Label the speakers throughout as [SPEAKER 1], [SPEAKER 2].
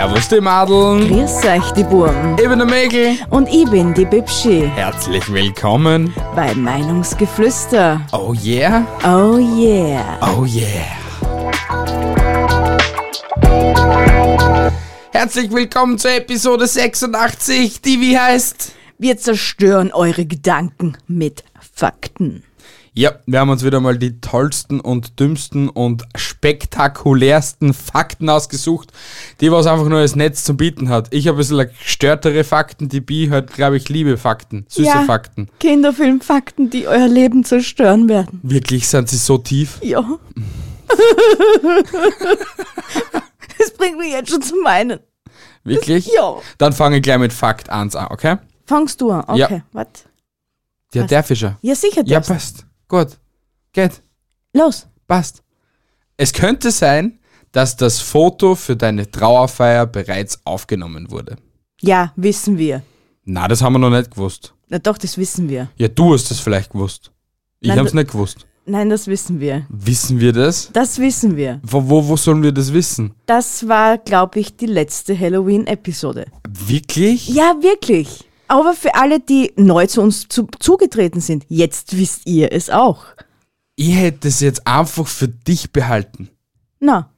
[SPEAKER 1] Servus die Madeln,
[SPEAKER 2] Grüß euch, die Burm.
[SPEAKER 1] ich bin der Mägel.
[SPEAKER 2] Und ich bin die Bibschi
[SPEAKER 1] Herzlich willkommen.
[SPEAKER 2] bei Meinungsgeflüster.
[SPEAKER 1] Oh yeah,
[SPEAKER 2] Oh yeah.
[SPEAKER 1] oh yeah. Herzlich willkommen zur Episode 86, die wie heißt...
[SPEAKER 2] Wir zerstören eure Gedanken mit Fakten.
[SPEAKER 1] Ja, wir haben uns wieder mal die tollsten und dümmsten und spektakulärsten Fakten ausgesucht, die was einfach nur das Netz zu bieten hat. Ich habe ein bisschen gestörtere Fakten, die Bi hat, glaube ich, liebe Fakten, süße
[SPEAKER 2] ja,
[SPEAKER 1] Fakten.
[SPEAKER 2] Kinderfilmfakten, die euer Leben zerstören werden.
[SPEAKER 1] Wirklich sind sie so tief.
[SPEAKER 2] Ja. Das bringt mich jetzt schon zum Weinen.
[SPEAKER 1] Wirklich?
[SPEAKER 2] Ja.
[SPEAKER 1] Dann fange ich gleich mit Fakt 1 an, okay?
[SPEAKER 2] Fangst du an? Okay,
[SPEAKER 1] Ja.
[SPEAKER 2] warte.
[SPEAKER 1] Ja,
[SPEAKER 2] Was?
[SPEAKER 1] der Fischer.
[SPEAKER 2] Ja, sicher,
[SPEAKER 1] Ja,
[SPEAKER 2] darfst.
[SPEAKER 1] passt. Gut. Geht.
[SPEAKER 2] Los.
[SPEAKER 1] Passt. Es könnte sein, dass das Foto für deine Trauerfeier bereits aufgenommen wurde.
[SPEAKER 2] Ja, wissen wir.
[SPEAKER 1] Na, das haben wir noch nicht gewusst.
[SPEAKER 2] Na doch, das wissen wir.
[SPEAKER 1] Ja, du hast das vielleicht gewusst. Ich
[SPEAKER 2] Nein,
[SPEAKER 1] hab's
[SPEAKER 2] du-
[SPEAKER 1] nicht gewusst.
[SPEAKER 2] Nein, das wissen wir.
[SPEAKER 1] Wissen wir das?
[SPEAKER 2] Das wissen wir.
[SPEAKER 1] Wo, wo, wo sollen wir das wissen?
[SPEAKER 2] Das war, glaube ich, die letzte Halloween-Episode.
[SPEAKER 1] Wirklich?
[SPEAKER 2] Ja, wirklich. Aber für alle, die neu zu uns zu, zugetreten sind, jetzt wisst ihr es auch.
[SPEAKER 1] Ich hätte es jetzt einfach für dich behalten.
[SPEAKER 2] Na,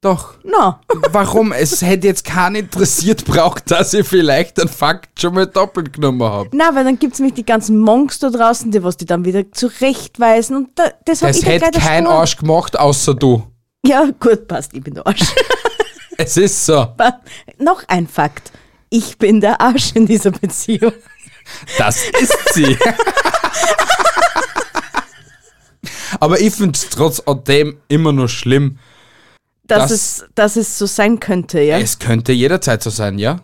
[SPEAKER 1] Doch.
[SPEAKER 2] na.
[SPEAKER 1] Warum? es hätte jetzt keinen interessiert braucht, dass ich vielleicht einen Fakt schon mal doppelt genommen habe.
[SPEAKER 2] Na, weil dann gibt's nämlich die ganzen Monks da draußen, die was die dann wieder zurechtweisen. Und da, das
[SPEAKER 1] Das
[SPEAKER 2] ich
[SPEAKER 1] hätte kein
[SPEAKER 2] Spur-
[SPEAKER 1] Arsch gemacht, außer du.
[SPEAKER 2] Ja, gut, passt, ich bin der Arsch.
[SPEAKER 1] Es ist so.
[SPEAKER 2] Noch ein Fakt. Ich bin der Arsch in dieser Beziehung.
[SPEAKER 1] Das ist sie. Aber ich finde es trotzdem immer nur schlimm.
[SPEAKER 2] Dass,
[SPEAKER 1] Das-
[SPEAKER 2] es, dass es so sein könnte, ja.
[SPEAKER 1] Es könnte jederzeit so sein, ja?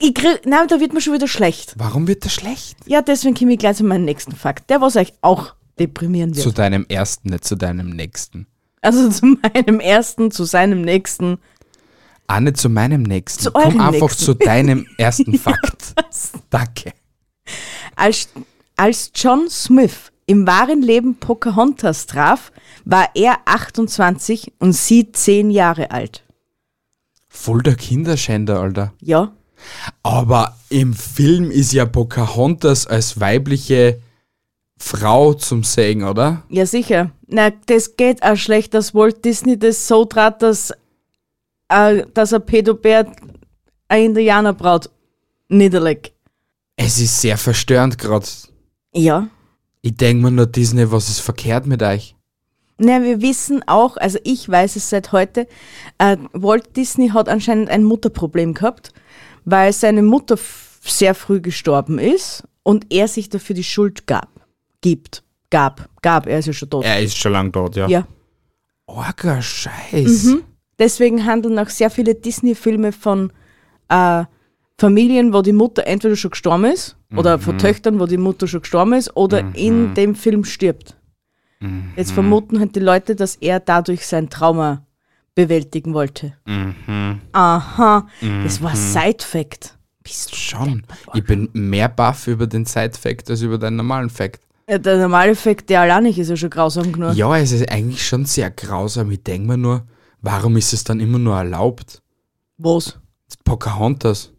[SPEAKER 2] Ich krieg, nein, da wird mir schon wieder schlecht.
[SPEAKER 1] Warum wird das schlecht?
[SPEAKER 2] Ja, deswegen komme ich gleich zu meinem nächsten Fakt. Der, was euch auch deprimieren wird.
[SPEAKER 1] Zu deinem ersten, nicht zu deinem nächsten.
[SPEAKER 2] Also zu meinem ersten, zu seinem nächsten.
[SPEAKER 1] Nicht zu meinem nächsten.
[SPEAKER 2] Zu
[SPEAKER 1] Komm einfach
[SPEAKER 2] nächsten.
[SPEAKER 1] zu deinem ersten Fakt. Danke.
[SPEAKER 2] Als, als John Smith im wahren Leben Pocahontas traf, war er 28 und sie 10 Jahre alt.
[SPEAKER 1] Voll der Kinderschänder, Alter.
[SPEAKER 2] Ja,
[SPEAKER 1] Aber im Film ist ja Pocahontas als weibliche Frau zum Segen, oder?
[SPEAKER 2] ja sicher. Na, das geht auch schlecht, dass Walt Disney das so trat, dass, äh, dass ein Pädobär eine Indianerbraut niederlegt.
[SPEAKER 1] Es ist sehr verstörend gerade.
[SPEAKER 2] Ja.
[SPEAKER 1] Ich denke mir nur, Disney, was ist verkehrt mit euch?
[SPEAKER 2] Na, wir wissen auch, also ich weiß es seit heute, äh, Walt Disney hat anscheinend ein Mutterproblem gehabt, weil seine Mutter sehr früh gestorben ist und er sich dafür die Schuld gab. Gibt. Gab. Gab, er ist ja schon tot.
[SPEAKER 1] Er ist schon lang dort, ja.
[SPEAKER 2] Ja.
[SPEAKER 1] Orger Scheiß.
[SPEAKER 2] Deswegen handeln auch sehr viele Disney-Filme von äh, Familien, wo die Mutter entweder schon gestorben ist, oder von Töchtern, wo die Mutter schon gestorben ist, oder in dem Film stirbt. Jetzt vermuten halt die Leute, dass er dadurch sein Trauma bewältigen wollte. Aha, das war Side-Fact. Bist du
[SPEAKER 1] Schon. Ich bin mehr baff über den Side-Fact als über den normalen Fact.
[SPEAKER 2] ja, der normale Fact, der allein nicht ist ja schon grausam genug.
[SPEAKER 1] Ja, es ist eigentlich schon sehr grausam. Ich denke mir nur, warum ist es dann immer nur erlaubt?
[SPEAKER 2] Was?
[SPEAKER 1] Pocahontas.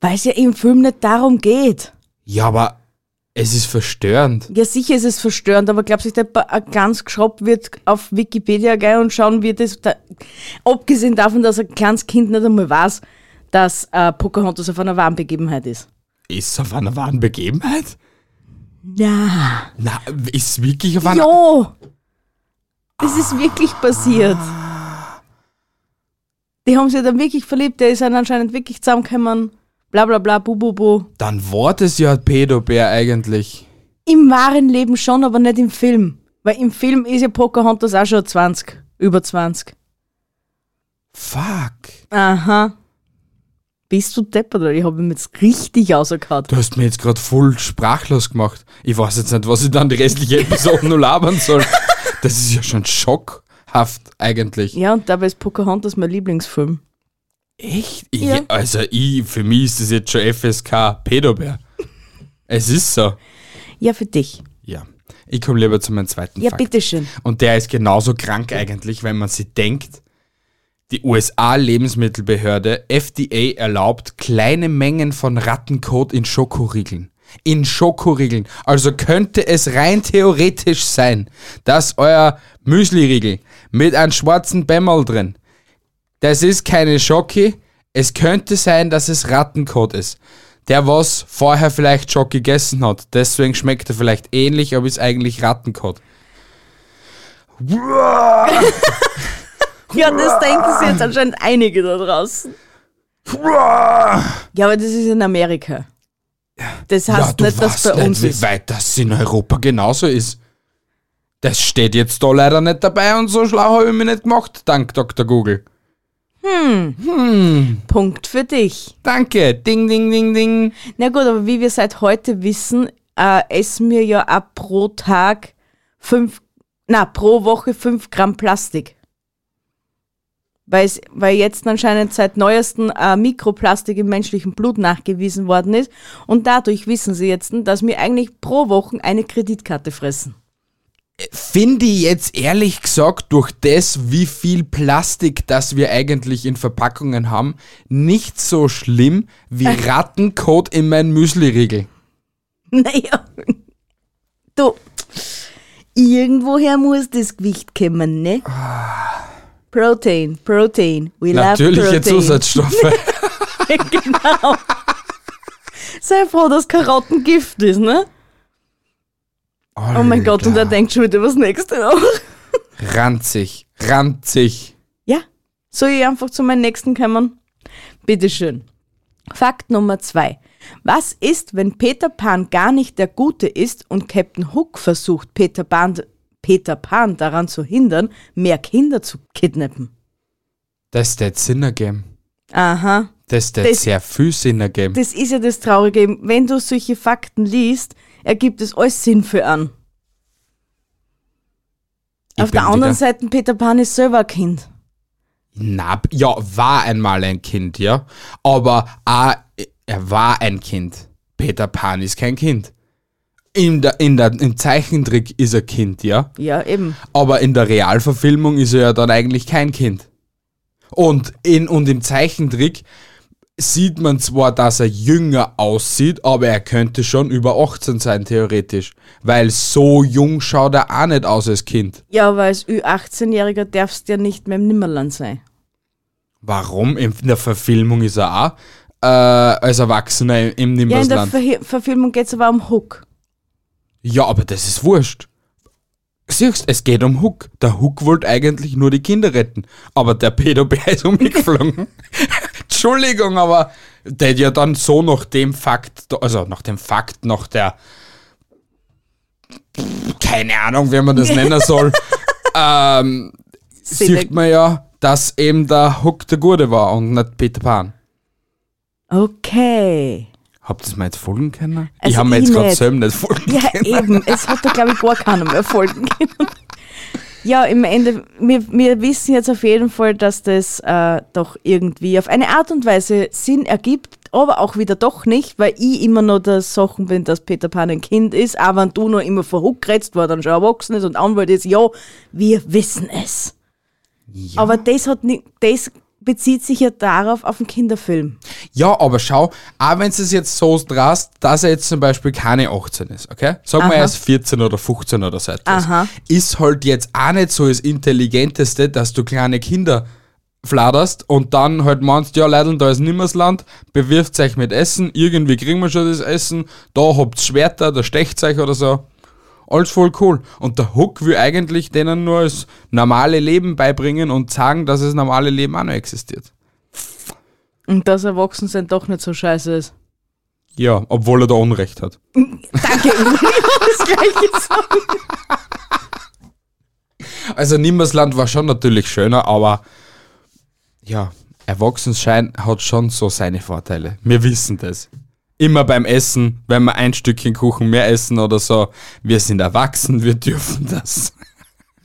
[SPEAKER 2] Weil es ja im Film nicht darum geht.
[SPEAKER 1] Ja, aber es ist verstörend.
[SPEAKER 2] Ja, sicher ist es verstörend, aber glaubst du, dass ein ganz geschraubt wird auf Wikipedia gehen und schauen, wie das. Da, abgesehen davon, dass ein kleines Kind nicht einmal weiß, dass äh, Pocahontas auf einer wahren Begebenheit ist.
[SPEAKER 1] Ist es auf einer wahren Begebenheit?
[SPEAKER 2] Ja.
[SPEAKER 1] Na, ist wirklich auf einer...
[SPEAKER 2] Jo! Das ist wirklich passiert. Die haben sich dann wirklich verliebt, der ist dann anscheinend wirklich zusammengekommen. Bla bla bla, bu bu bu.
[SPEAKER 1] Dann war das ja ein Pädobär eigentlich.
[SPEAKER 2] Im wahren Leben schon, aber nicht im Film. Weil im Film ist ja Pocahontas auch schon 20. Über 20.
[SPEAKER 1] Fuck.
[SPEAKER 2] Aha. Bist du deppert, oder? Ich habe ihn jetzt richtig rausgehauen.
[SPEAKER 1] Du hast mir jetzt gerade voll sprachlos gemacht. Ich weiß jetzt nicht, was ich dann die restliche Episode nur labern soll. Das ist ja schon schockhaft eigentlich.
[SPEAKER 2] Ja, und dabei ist Pocahontas mein Lieblingsfilm.
[SPEAKER 1] Echt?
[SPEAKER 2] Ja.
[SPEAKER 1] Ich, also ich, für mich ist das jetzt schon FSK Pedobär. es ist so.
[SPEAKER 2] Ja, für dich.
[SPEAKER 1] Ja. Ich komme lieber zu meinem zweiten
[SPEAKER 2] Ja,
[SPEAKER 1] Fakt.
[SPEAKER 2] bitteschön.
[SPEAKER 1] Und der ist genauso krank eigentlich, wenn man sich denkt, die USA-Lebensmittelbehörde FDA erlaubt kleine Mengen von Rattenkot in Schokoriegeln. In Schokoriegeln. Also könnte es rein theoretisch sein, dass euer Müsliriegel mit einem schwarzen Bämmerl drin, das ist keine Schoki, es könnte sein, dass es Rattenkot ist. Der was vorher vielleicht Schoki gegessen hat. Deswegen schmeckt er vielleicht ähnlich, aber ist eigentlich Rattenkot.
[SPEAKER 2] Ja, das denken sich jetzt anscheinend einige da draußen. Ja, aber das ist in Amerika. Das heißt
[SPEAKER 1] du
[SPEAKER 2] nicht, dass bei
[SPEAKER 1] nicht,
[SPEAKER 2] uns
[SPEAKER 1] wie
[SPEAKER 2] ist.
[SPEAKER 1] weit das in Europa genauso ist. Das steht jetzt da leider nicht dabei und so schlau habe ich mich nicht gemacht, dank Dr. Google.
[SPEAKER 2] Punkt für dich.
[SPEAKER 1] Danke, ding, ding, ding, ding.
[SPEAKER 2] Na gut, aber wie wir seit heute wissen, äh, essen wir ja auch pro Tag fünf, na, pro Woche fünf Gramm Plastik. Weil, es, weil jetzt anscheinend seit neuestem äh, Mikroplastik im menschlichen Blut nachgewiesen worden ist. Und dadurch wissen sie jetzt, dass wir eigentlich pro Woche eine Kreditkarte fressen.
[SPEAKER 1] Finde ich jetzt ehrlich gesagt durch das, wie viel Plastik das wir eigentlich in Verpackungen haben, nicht so schlimm wie Rattenkot in mein Müsliriegel.
[SPEAKER 2] Naja, du, irgendwoher muss das Gewicht kommen, ne? Protein, Protein, we
[SPEAKER 1] Natürliche
[SPEAKER 2] love Protein.
[SPEAKER 1] Zusatzstoffe.
[SPEAKER 2] genau. Sei froh, dass Karotten Gift ist, ne? Oh mein Gott, und er denkt schon wieder was nächste noch.
[SPEAKER 1] Ranzig, ranzig.
[SPEAKER 2] Ja, soll ich einfach zu meinem nächsten kommen? Bitteschön. Fakt Nummer zwei. Was ist, wenn Peter Pan gar nicht der Gute ist und Captain Hook versucht, Peter Pan, Peter Pan daran zu hindern, mehr Kinder zu kidnappen?
[SPEAKER 1] Das wird Sinn ergeben.
[SPEAKER 2] Aha.
[SPEAKER 1] Das
[SPEAKER 2] Das-
[SPEAKER 1] sehr viel Sinn ergeben.
[SPEAKER 2] Das ist ja das Traurige. Wenn du solche Fakten liest, ergibt es alles Sinn für an.
[SPEAKER 1] Ich
[SPEAKER 2] Auf der anderen Seite, Peter Pan ist selber ein Kind.
[SPEAKER 1] Na, ja, war einmal ein Kind, ja. Aber ah, er war ein Kind. Peter Pan ist kein Kind. In der, in der, Im Zeichentrick ist er Kind, ja.
[SPEAKER 2] Ja, eben.
[SPEAKER 1] Aber in der Realverfilmung ist er ja dann eigentlich kein Kind. Und, in, und im Zeichentrick sieht man zwar, dass er jünger aussieht, aber er könnte schon über 18 sein, theoretisch. Weil so jung schaut er auch nicht aus als Kind.
[SPEAKER 2] Ja, aber als Ü18-Jähriger darfst du ja nicht mehr im Nimmerland sein.
[SPEAKER 1] Warum? In der Verfilmung ist er auch äh, als Erwachsener im
[SPEAKER 2] Ja, in der. Ver Verfilmung geht es aber um Hook.
[SPEAKER 1] Ja, aber das ist wurscht. Siehst, es geht um Hook. Der Hook wollte eigentlich nur die Kinder retten. Aber der Pedobär ist umgeflogen. Entschuldigung, aber der hat ja dann so nach dem Fakt, also nach dem Fakt, nach der keine Ahnung, wie man das nennen soll, ähm, sieht man ja, dass eben der Hook der Gute war und nicht Peter Pan.
[SPEAKER 2] Okay.
[SPEAKER 1] Habt ihr es mir jetzt folgen können? ich
[SPEAKER 2] Also
[SPEAKER 1] habe mir
[SPEAKER 2] ich
[SPEAKER 1] jetzt gerade selber nicht folgen
[SPEAKER 2] Ja,
[SPEAKER 1] können.
[SPEAKER 2] eben. Es hat da, glaube ich, gar keiner mehr folgen können. Ja, im Ende, wir, wir wissen jetzt auf jeden Fall, dass das äh, doch irgendwie auf eine Art und Weise Sinn ergibt, aber auch wieder doch nicht, weil ich immer noch der Sachen bin, dass Peter Pan ein Kind ist, aber wenn du noch immer vor Huck redst, war dann schon erwachsen ist und Anwalt ist, ja, wir wissen es. Aber das hat nicht, das bezieht sich ja darauf, auf den Kinderfilm.
[SPEAKER 1] Ja, aber schau, auch wenn es jetzt so drast, dass er jetzt zum Beispiel keine 18 ist, okay? Sagen wir
[SPEAKER 2] Aha.
[SPEAKER 1] erst 14 oder 15 oder so etwas.
[SPEAKER 2] Aha.
[SPEAKER 1] Ist halt jetzt auch nicht so das Intelligenteste, dass du kleine Kinder fladerst und dann halt meinst, ja Leute, da ist Nimmersland, bewirft euch mit Essen, irgendwie kriegen wir schon das Essen, da habt Schwerter, da stecht euch oder so. Alles voll cool. Und der Hook will eigentlich denen nur das normale Leben beibringen und sagen, dass das normale Leben auch noch existiert.
[SPEAKER 2] Und dass Erwachsensein doch nicht so scheiße ist.
[SPEAKER 1] Ja, obwohl er da Unrecht hat.
[SPEAKER 2] Danke, ich wollte das gleiche sagen.
[SPEAKER 1] Also Nimmersland war schon natürlich schöner, aber ja, Erwachsensein hat schon so seine Vorteile. Wir wissen das. Immer beim Essen, wenn wir ein Stückchen Kuchen mehr essen oder so, wir sind erwachsen, wir dürfen das.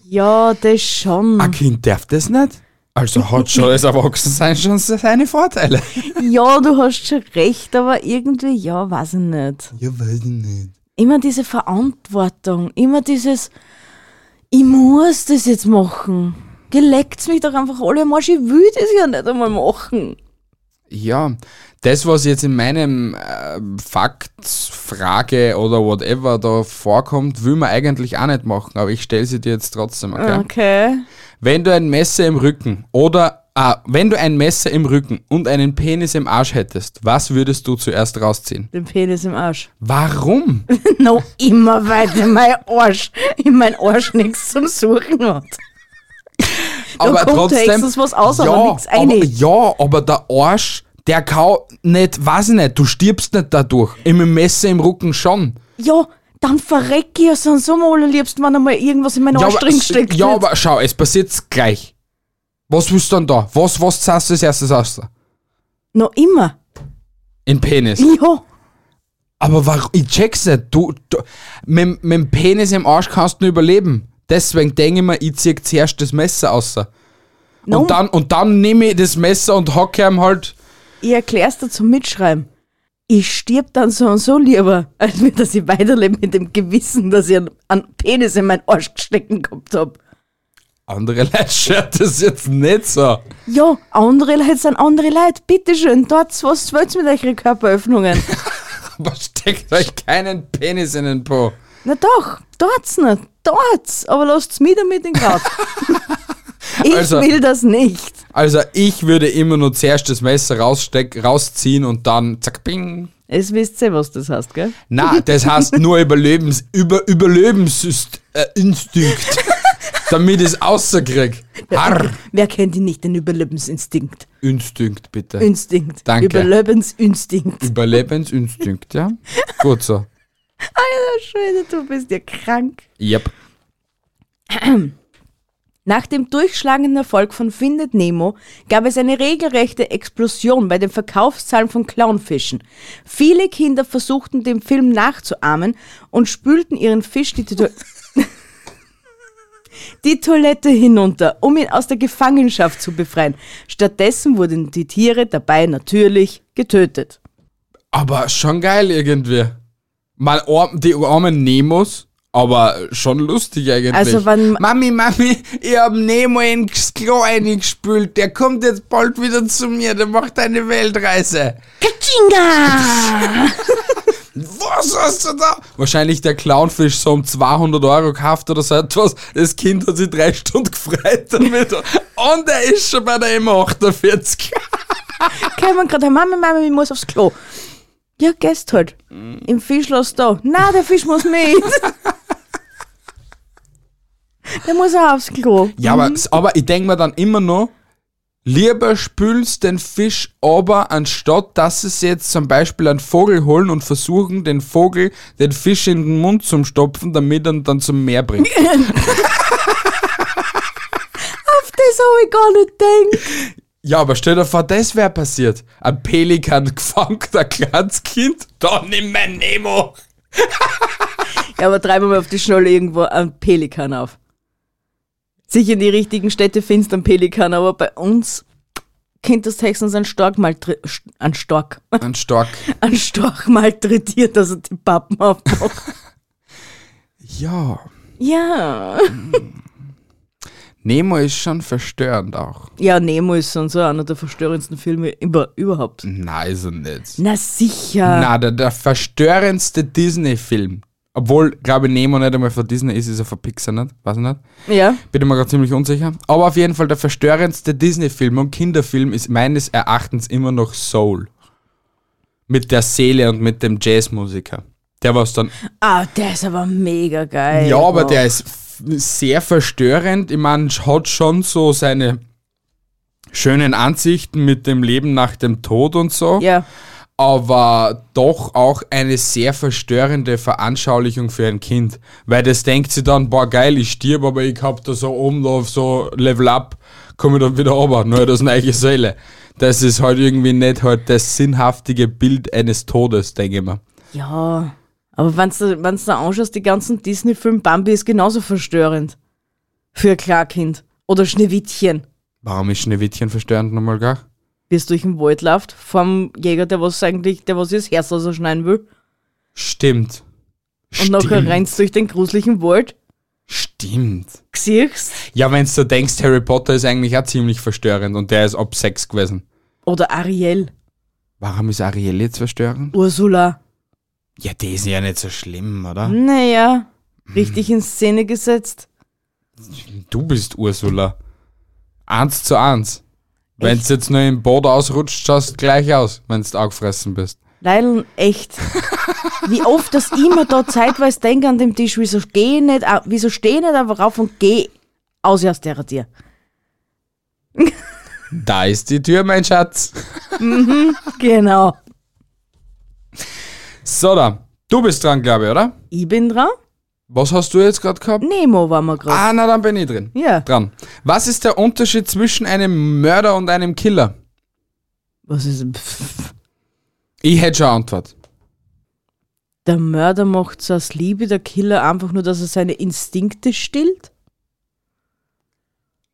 [SPEAKER 2] Ja, das schon.
[SPEAKER 1] Ein Kind darf das nicht. Also hat schon das Erwachsensein schon seine Vorteile.
[SPEAKER 2] Ja, du hast schon recht, aber irgendwie, ja, weiß ich nicht.
[SPEAKER 1] Ja, weiß ich nicht.
[SPEAKER 2] Immer diese Verantwortung, immer dieses, ich muss das jetzt machen. Geleckt's mich doch einfach alle Arsch, ich will das ja nicht einmal machen.
[SPEAKER 1] Ja, das, was jetzt in meinem äh, Fakt, Frage oder whatever da vorkommt, will man eigentlich auch nicht machen, aber ich stelle sie dir jetzt trotzdem, okay?
[SPEAKER 2] Okay.
[SPEAKER 1] Wenn du ein Messer im Rücken oder ah, wenn du ein Messer im Rücken und einen Penis im Arsch hättest, was würdest du zuerst rausziehen?
[SPEAKER 2] Den Penis im Arsch.
[SPEAKER 1] Warum?
[SPEAKER 2] Noch immer weiter mein Arsch, in mein Arsch nichts zum Suchen hat.
[SPEAKER 1] aber
[SPEAKER 2] höchstens was raus, aber nix rein.
[SPEAKER 1] aber, ja, aber der Arsch, der kann nicht, weiß ich nicht, du stirbst nicht dadurch. Im Messer im Rücken schon.
[SPEAKER 2] Ja, dann verreck ich ja sonst am allerliebsten, wenn einmal irgendwas in meinen
[SPEAKER 1] Ja,
[SPEAKER 2] Arsch
[SPEAKER 1] aber,
[SPEAKER 2] drin steckt.
[SPEAKER 1] ja, aber schau, es passiert gleich. Was willst du dann da? Was, was zahlst du als erstes aus?
[SPEAKER 2] Noch immer.
[SPEAKER 1] In Penis.
[SPEAKER 2] Ja.
[SPEAKER 1] Aber warum? Ich check's nicht. Du, du, mit, mit dem Penis im Arsch kannst du nicht überleben. Deswegen denke ich mir, ich zieh zuerst das Messer aus.
[SPEAKER 2] No.
[SPEAKER 1] Und dann, und dann nehme ich das Messer und hocke ihm halt.
[SPEAKER 2] Ich erklär's dir zum Mitschreiben. Ich stirb dann so und so lieber, als mir, dass ich weiterlebe mit dem Gewissen, dass ich einen, Penis in meinen Arsch gestecken gehabt hab.
[SPEAKER 1] Andere Leute schaut das jetzt nicht so.
[SPEAKER 2] Ja, andere Leute sind andere Leute. Bitteschön, dort was wollt's mit euren Körperöffnungen?
[SPEAKER 1] Aber steckt euch keinen Penis in den Po.
[SPEAKER 2] Na doch, dort's nicht. Dort's. Aber lasst's mich damit in Grad. ich
[SPEAKER 1] Also-
[SPEAKER 2] will das nicht.
[SPEAKER 1] Also ich würde immer nur zuerst das Messer raussteck, rausziehen und dann zack, bing.
[SPEAKER 2] Es wisst ihr, was das heißt, gell?
[SPEAKER 1] Na, das heißt nur Überlebens, über, Überlebensinstinkt. Äh, Instinkt. damit ich es rauskrieg. Harr.
[SPEAKER 2] Wer kennt ihn nicht, den Überlebensinstinkt?
[SPEAKER 1] Instinkt, bitte.
[SPEAKER 2] Instinkt.
[SPEAKER 1] Danke.
[SPEAKER 2] Überlebensinstinkt.
[SPEAKER 1] Überlebensinstinkt, ja? Gut so.
[SPEAKER 2] Alter Schwede, du bist ja krank.
[SPEAKER 1] Yep.
[SPEAKER 2] Nach dem durchschlagenden Erfolg von Findet Nemo gab es eine regelrechte Explosion bei den Verkaufszahlen von Clownfischen. Viele Kinder versuchten dem Film nachzuahmen und spülten ihren Fisch die, To die Toilette hinunter, um ihn aus der Gefangenschaft zu befreien. Stattdessen wurden die Tiere dabei natürlich getötet.
[SPEAKER 1] Aber schon geil irgendwie. Mal die armen Nemos, aber schon lustig eigentlich.
[SPEAKER 2] Also wenn-
[SPEAKER 1] Mami, Mami, ich hab Nemo ins Klo eingespült. Der kommt jetzt bald wieder zu mir. Der macht eine Weltreise.
[SPEAKER 2] Katschinga!
[SPEAKER 1] Was hast du da? Wahrscheinlich der Clownfisch so um 200 Euro gekauft oder so etwas. Das Kind hat sich drei Stunden gefreut damit. Und er ist schon bei der M48.
[SPEAKER 2] Kämen gerade, Mama, Mama, ich muss aufs Klo. Ja, gehst halt. Im Fisch lass da. Na, der Fisch muss mit. der muss auch aufs Klo.
[SPEAKER 1] Ja, aber, aber ich denke mir dann immer noch, lieber spülst den Fisch aber, anstatt dass es jetzt zum Beispiel einen Vogel holen und versuchen, den Vogel, den Fisch in den Mund zu stopfen, damit er ihn dann zum Meer bringt.
[SPEAKER 2] Auf das habe ich gar nicht gedacht.
[SPEAKER 1] Ja, aber stell dir vor, das wäre passiert. Ein Pelikan gefangen, ein kleines Kind, da nimm mein Nemo.
[SPEAKER 2] Ja, aber treiben wir mal auf die Schnolle irgendwo einen Pelikan auf. Sicher in die richtigen Städte findest du einen Pelikan, aber bei uns könnte das höchstens ein Stork mal ein Stork,
[SPEAKER 1] Ein Stark.
[SPEAKER 2] ein Storch malträtiert, dass er die Pappen aufmacht.
[SPEAKER 1] Ja,
[SPEAKER 2] ja.
[SPEAKER 1] Nemo ist schon verstörend auch.
[SPEAKER 2] Ja, Nemo ist so und so einer der verstörendsten Filme über, überhaupt.
[SPEAKER 1] Nein, ist er nicht.
[SPEAKER 2] Na sicher.
[SPEAKER 1] Na, der, der verstörendste Disney-Film. Obwohl, glaube ich, Nemo nicht einmal von Disney ist, ist er von Pixar nicht. Weiß ich nicht.
[SPEAKER 2] Ja.
[SPEAKER 1] Bin ich mir gerade ziemlich unsicher. Aber auf jeden Fall der verstörendste Disney-Film und Kinderfilm ist meines Erachtens immer noch Soul. Mit der Seele und mit dem Jazzmusiker. Der war's dann.
[SPEAKER 2] Ah, der ist aber mega geil.
[SPEAKER 1] Ja, aber
[SPEAKER 2] Oh.
[SPEAKER 1] der ist sehr verstörend. Ich meine, hat schon so seine schönen Ansichten mit dem Leben nach dem Tod und so.
[SPEAKER 2] Ja.
[SPEAKER 1] Aber doch auch eine sehr verstörende Veranschaulichung für ein Kind. Weil das denkt sie dann, boah geil, ich stirb, aber ich hab da so oben da auf so Level Up, komme ich dann wieder runter, nur das neue Seele. das ist halt irgendwie nicht halt das sinnhaftige Bild eines Todes, denke ich mir.
[SPEAKER 2] Ja, aber wenn du wenn's da anschaust, die ganzen Disney-Filme, Bambi ist genauso verstörend. Für ein Klarkind. Oder Schneewittchen,
[SPEAKER 1] Warum ist Schneewittchen verstörend nochmal gar?
[SPEAKER 2] Es durch den Wald läuft, vom Jäger, der was eigentlich, der was ihr das Herz ausschneiden will.
[SPEAKER 1] Stimmt.
[SPEAKER 2] Und nachher rennst durch den gruseligen Wald.
[SPEAKER 1] Stimmt.
[SPEAKER 2] Siehst?
[SPEAKER 1] Ja, wenn du denkst, Harry Potter ist eigentlich auch ziemlich verstörend und der ist ab 6 gewesen.
[SPEAKER 2] Oder Ariel,
[SPEAKER 1] Warum ist Ariel jetzt verstörend?
[SPEAKER 2] Ursula.
[SPEAKER 1] Ja, die ist ja nicht so schlimm, oder?
[SPEAKER 2] Naja, richtig in Szene gesetzt.
[SPEAKER 1] Du bist Ursula. Eins zu eins. Wenn du jetzt nur im Boden ausrutscht, schaust du gleich aus, wenn du aufgefressen bist.
[SPEAKER 2] Leilon, echt. Wie oft, dass ich mir da zeitweise denke an dem Tisch, wieso geh ich nicht, wieso steh ich nicht einfach rauf und geh aus aus der Tier.
[SPEAKER 1] Da ist die Tür, mein Schatz.
[SPEAKER 2] Genau.
[SPEAKER 1] So, da. Du bist dran, glaube ich, oder?
[SPEAKER 2] Ich bin dran.
[SPEAKER 1] Was hast du jetzt gerade gehabt?
[SPEAKER 2] Nemo waren wir gerade.
[SPEAKER 1] Ah, na, dann bin ich drin.
[SPEAKER 2] Ja.
[SPEAKER 1] Dran. Was ist der Unterschied zwischen einem Mörder und einem Killer?
[SPEAKER 2] Was ist. Pff.
[SPEAKER 1] Ich hätte schon eine Antwort.
[SPEAKER 2] Der Mörder macht's aus Liebe, der Killer einfach nur, dass er seine Instinkte stillt?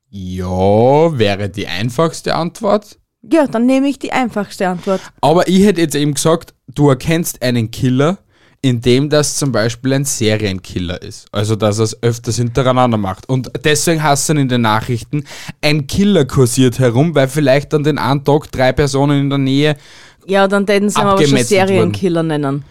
[SPEAKER 1] Ja, wäre die einfachste Antwort.
[SPEAKER 2] Ja, dann nehme ich die einfachste Antwort.
[SPEAKER 1] Aber ich hätte jetzt eben gesagt, du erkennst einen Killer, indem das zum Beispiel ein Serienkiller ist. Also, dass er es öfters hintereinander macht. Und deswegen hast du in den Nachrichten, ein Killer kursiert herum, weil vielleicht an den einen Tag drei Personen in der Nähe.
[SPEAKER 2] Ja, dann täten sie ihn aber schon Serienkiller nennen.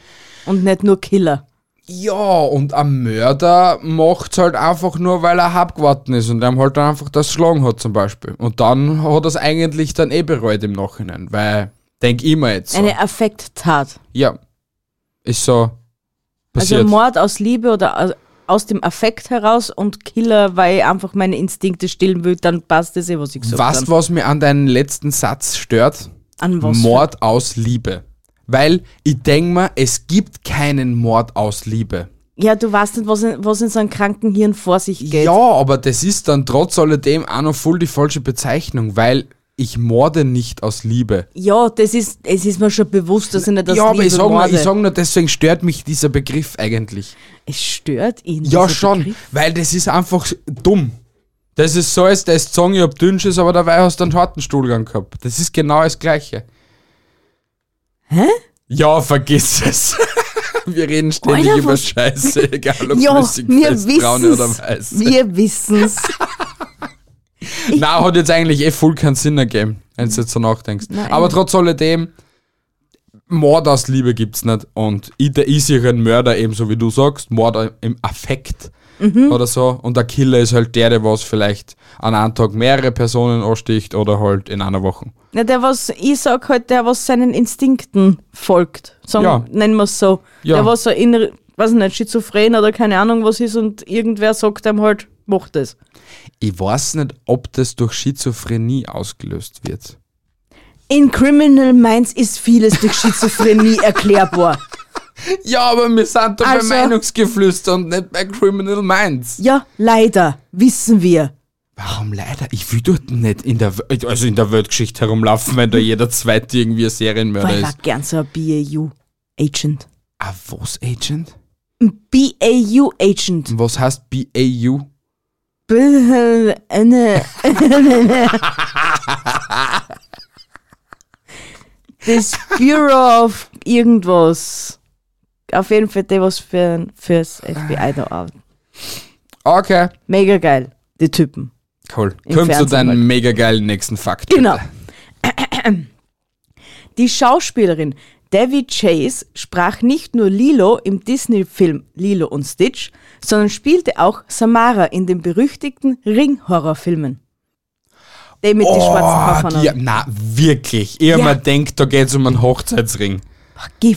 [SPEAKER 2] Und nicht nur Killer.
[SPEAKER 1] Ja, und ein Mörder macht's halt einfach nur, weil er abgewartet ist und er halt dann einfach das geschlagen hat zum Beispiel. Und dann hat er es eigentlich dann eh bereut im Nachhinein, weil, denk ich mir jetzt so.
[SPEAKER 2] Eine Affekttat.
[SPEAKER 1] ja, ist so
[SPEAKER 2] Also
[SPEAKER 1] passiert.
[SPEAKER 2] Mord aus Liebe oder aus- dem Affekt heraus und Killer, weil ich einfach meine Instinkte stillen will, dann passt das eh, was ich gesagt
[SPEAKER 1] Weißt
[SPEAKER 2] habe.
[SPEAKER 1] was mir an deinem letzten Satz stört?
[SPEAKER 2] An was?
[SPEAKER 1] Mord aus Liebe. Weil ich denke mir, es gibt keinen Mord aus Liebe.
[SPEAKER 2] Ja, du weißt nicht, was in, was in so einem kranken Hirn vor sich geht.
[SPEAKER 1] Ja, aber das ist dann trotz alledem auch noch voll die falsche Bezeichnung, weil ich morde nicht aus Liebe.
[SPEAKER 2] Ja, das ist, es ist mir schon bewusst, dass ich nicht das
[SPEAKER 1] ja, aber
[SPEAKER 2] Liebe
[SPEAKER 1] ich sag, nur,
[SPEAKER 2] morde.
[SPEAKER 1] ich sag nur, deswegen stört mich dieser Begriff eigentlich.
[SPEAKER 2] Es stört ihn.
[SPEAKER 1] Ja, schon,
[SPEAKER 2] Begriff.
[SPEAKER 1] weil das ist einfach dumm. Das ist so, als das Song, ich hab dünn ist, aber dabei hast du einen harten Stuhlgang gehabt. Das ist genau das Gleiche.
[SPEAKER 2] Hä?
[SPEAKER 1] Ja, vergiss es. Wir reden ständig
[SPEAKER 2] Alter,
[SPEAKER 1] über Scheiße, egal ob
[SPEAKER 2] Ja,
[SPEAKER 1] flüssig,
[SPEAKER 2] wir
[SPEAKER 1] fest, braune oder weiß.
[SPEAKER 2] Wir wissen's.
[SPEAKER 1] Na, hat jetzt eigentlich eh voll keinen Sinn ergeben, wenn du jetzt so nachdenkst.
[SPEAKER 2] Nein.
[SPEAKER 1] Aber trotz alledem, Mord aus Liebe gibt's nicht. Und ich, der ist sicher ein Mörder, ebenso wie du sagst, Mord im Affekt
[SPEAKER 2] Mhm.
[SPEAKER 1] oder so. Und der Killer ist halt der, der was vielleicht an einem Tag mehrere Personen ansticht oder halt in einer Woche.
[SPEAKER 2] Ja, der, was, ich sag halt, der, was seinen Instinkten folgt. Sagen,
[SPEAKER 1] Ja.
[SPEAKER 2] Nennen wir es so.
[SPEAKER 1] Ja.
[SPEAKER 2] Der, was so in, weiß nicht, schizophren oder keine Ahnung was ist und irgendwer sagt ihm halt, mach das.
[SPEAKER 1] Ich weiß nicht, ob das durch Schizophrenie ausgelöst wird.
[SPEAKER 2] In Criminal Minds ist vieles durch Schizophrenie erklärbar.
[SPEAKER 1] Ja, aber wir sind doch
[SPEAKER 2] Also-
[SPEAKER 1] bei Meinungsgeflüster und nicht bei Criminal Minds.
[SPEAKER 2] Ja, leider, wissen wir.
[SPEAKER 1] Warum leider? Ich will dort nicht in der, also in der Weltgeschichte herumlaufen, wenn da jeder Zweite irgendwie ein Serienmörder
[SPEAKER 2] Weil ich
[SPEAKER 1] ist.
[SPEAKER 2] war gern so ein BAU-Agent.
[SPEAKER 1] Ah, was, Agent?
[SPEAKER 2] Ein BAU-Agent.
[SPEAKER 1] Was heißt BAU?
[SPEAKER 2] Das Bureau of irgendwas. Auf jeden Fall der, was für, fürs FBI da arbeitet.
[SPEAKER 1] Okay,
[SPEAKER 2] Mega geil, die Typen.
[SPEAKER 1] cool.
[SPEAKER 2] Im
[SPEAKER 1] Komm zu deinem
[SPEAKER 2] halt.
[SPEAKER 1] mega geilen nächsten Fakt.
[SPEAKER 2] Genau.
[SPEAKER 1] bitte.
[SPEAKER 2] Die Schauspielerin Debbie Chase sprach nicht nur Lilo im Disney-Film Lilo und Stitch, sondern spielte auch Samara in den berüchtigten Ring-Horrorfilmen. Der mit den schwarzen
[SPEAKER 1] Oh,
[SPEAKER 2] Koffern.
[SPEAKER 1] die, na, wirklich. Ich hab
[SPEAKER 2] Ja.
[SPEAKER 1] mir denkt, da geht's um einen Hochzeitsring.
[SPEAKER 2] Geh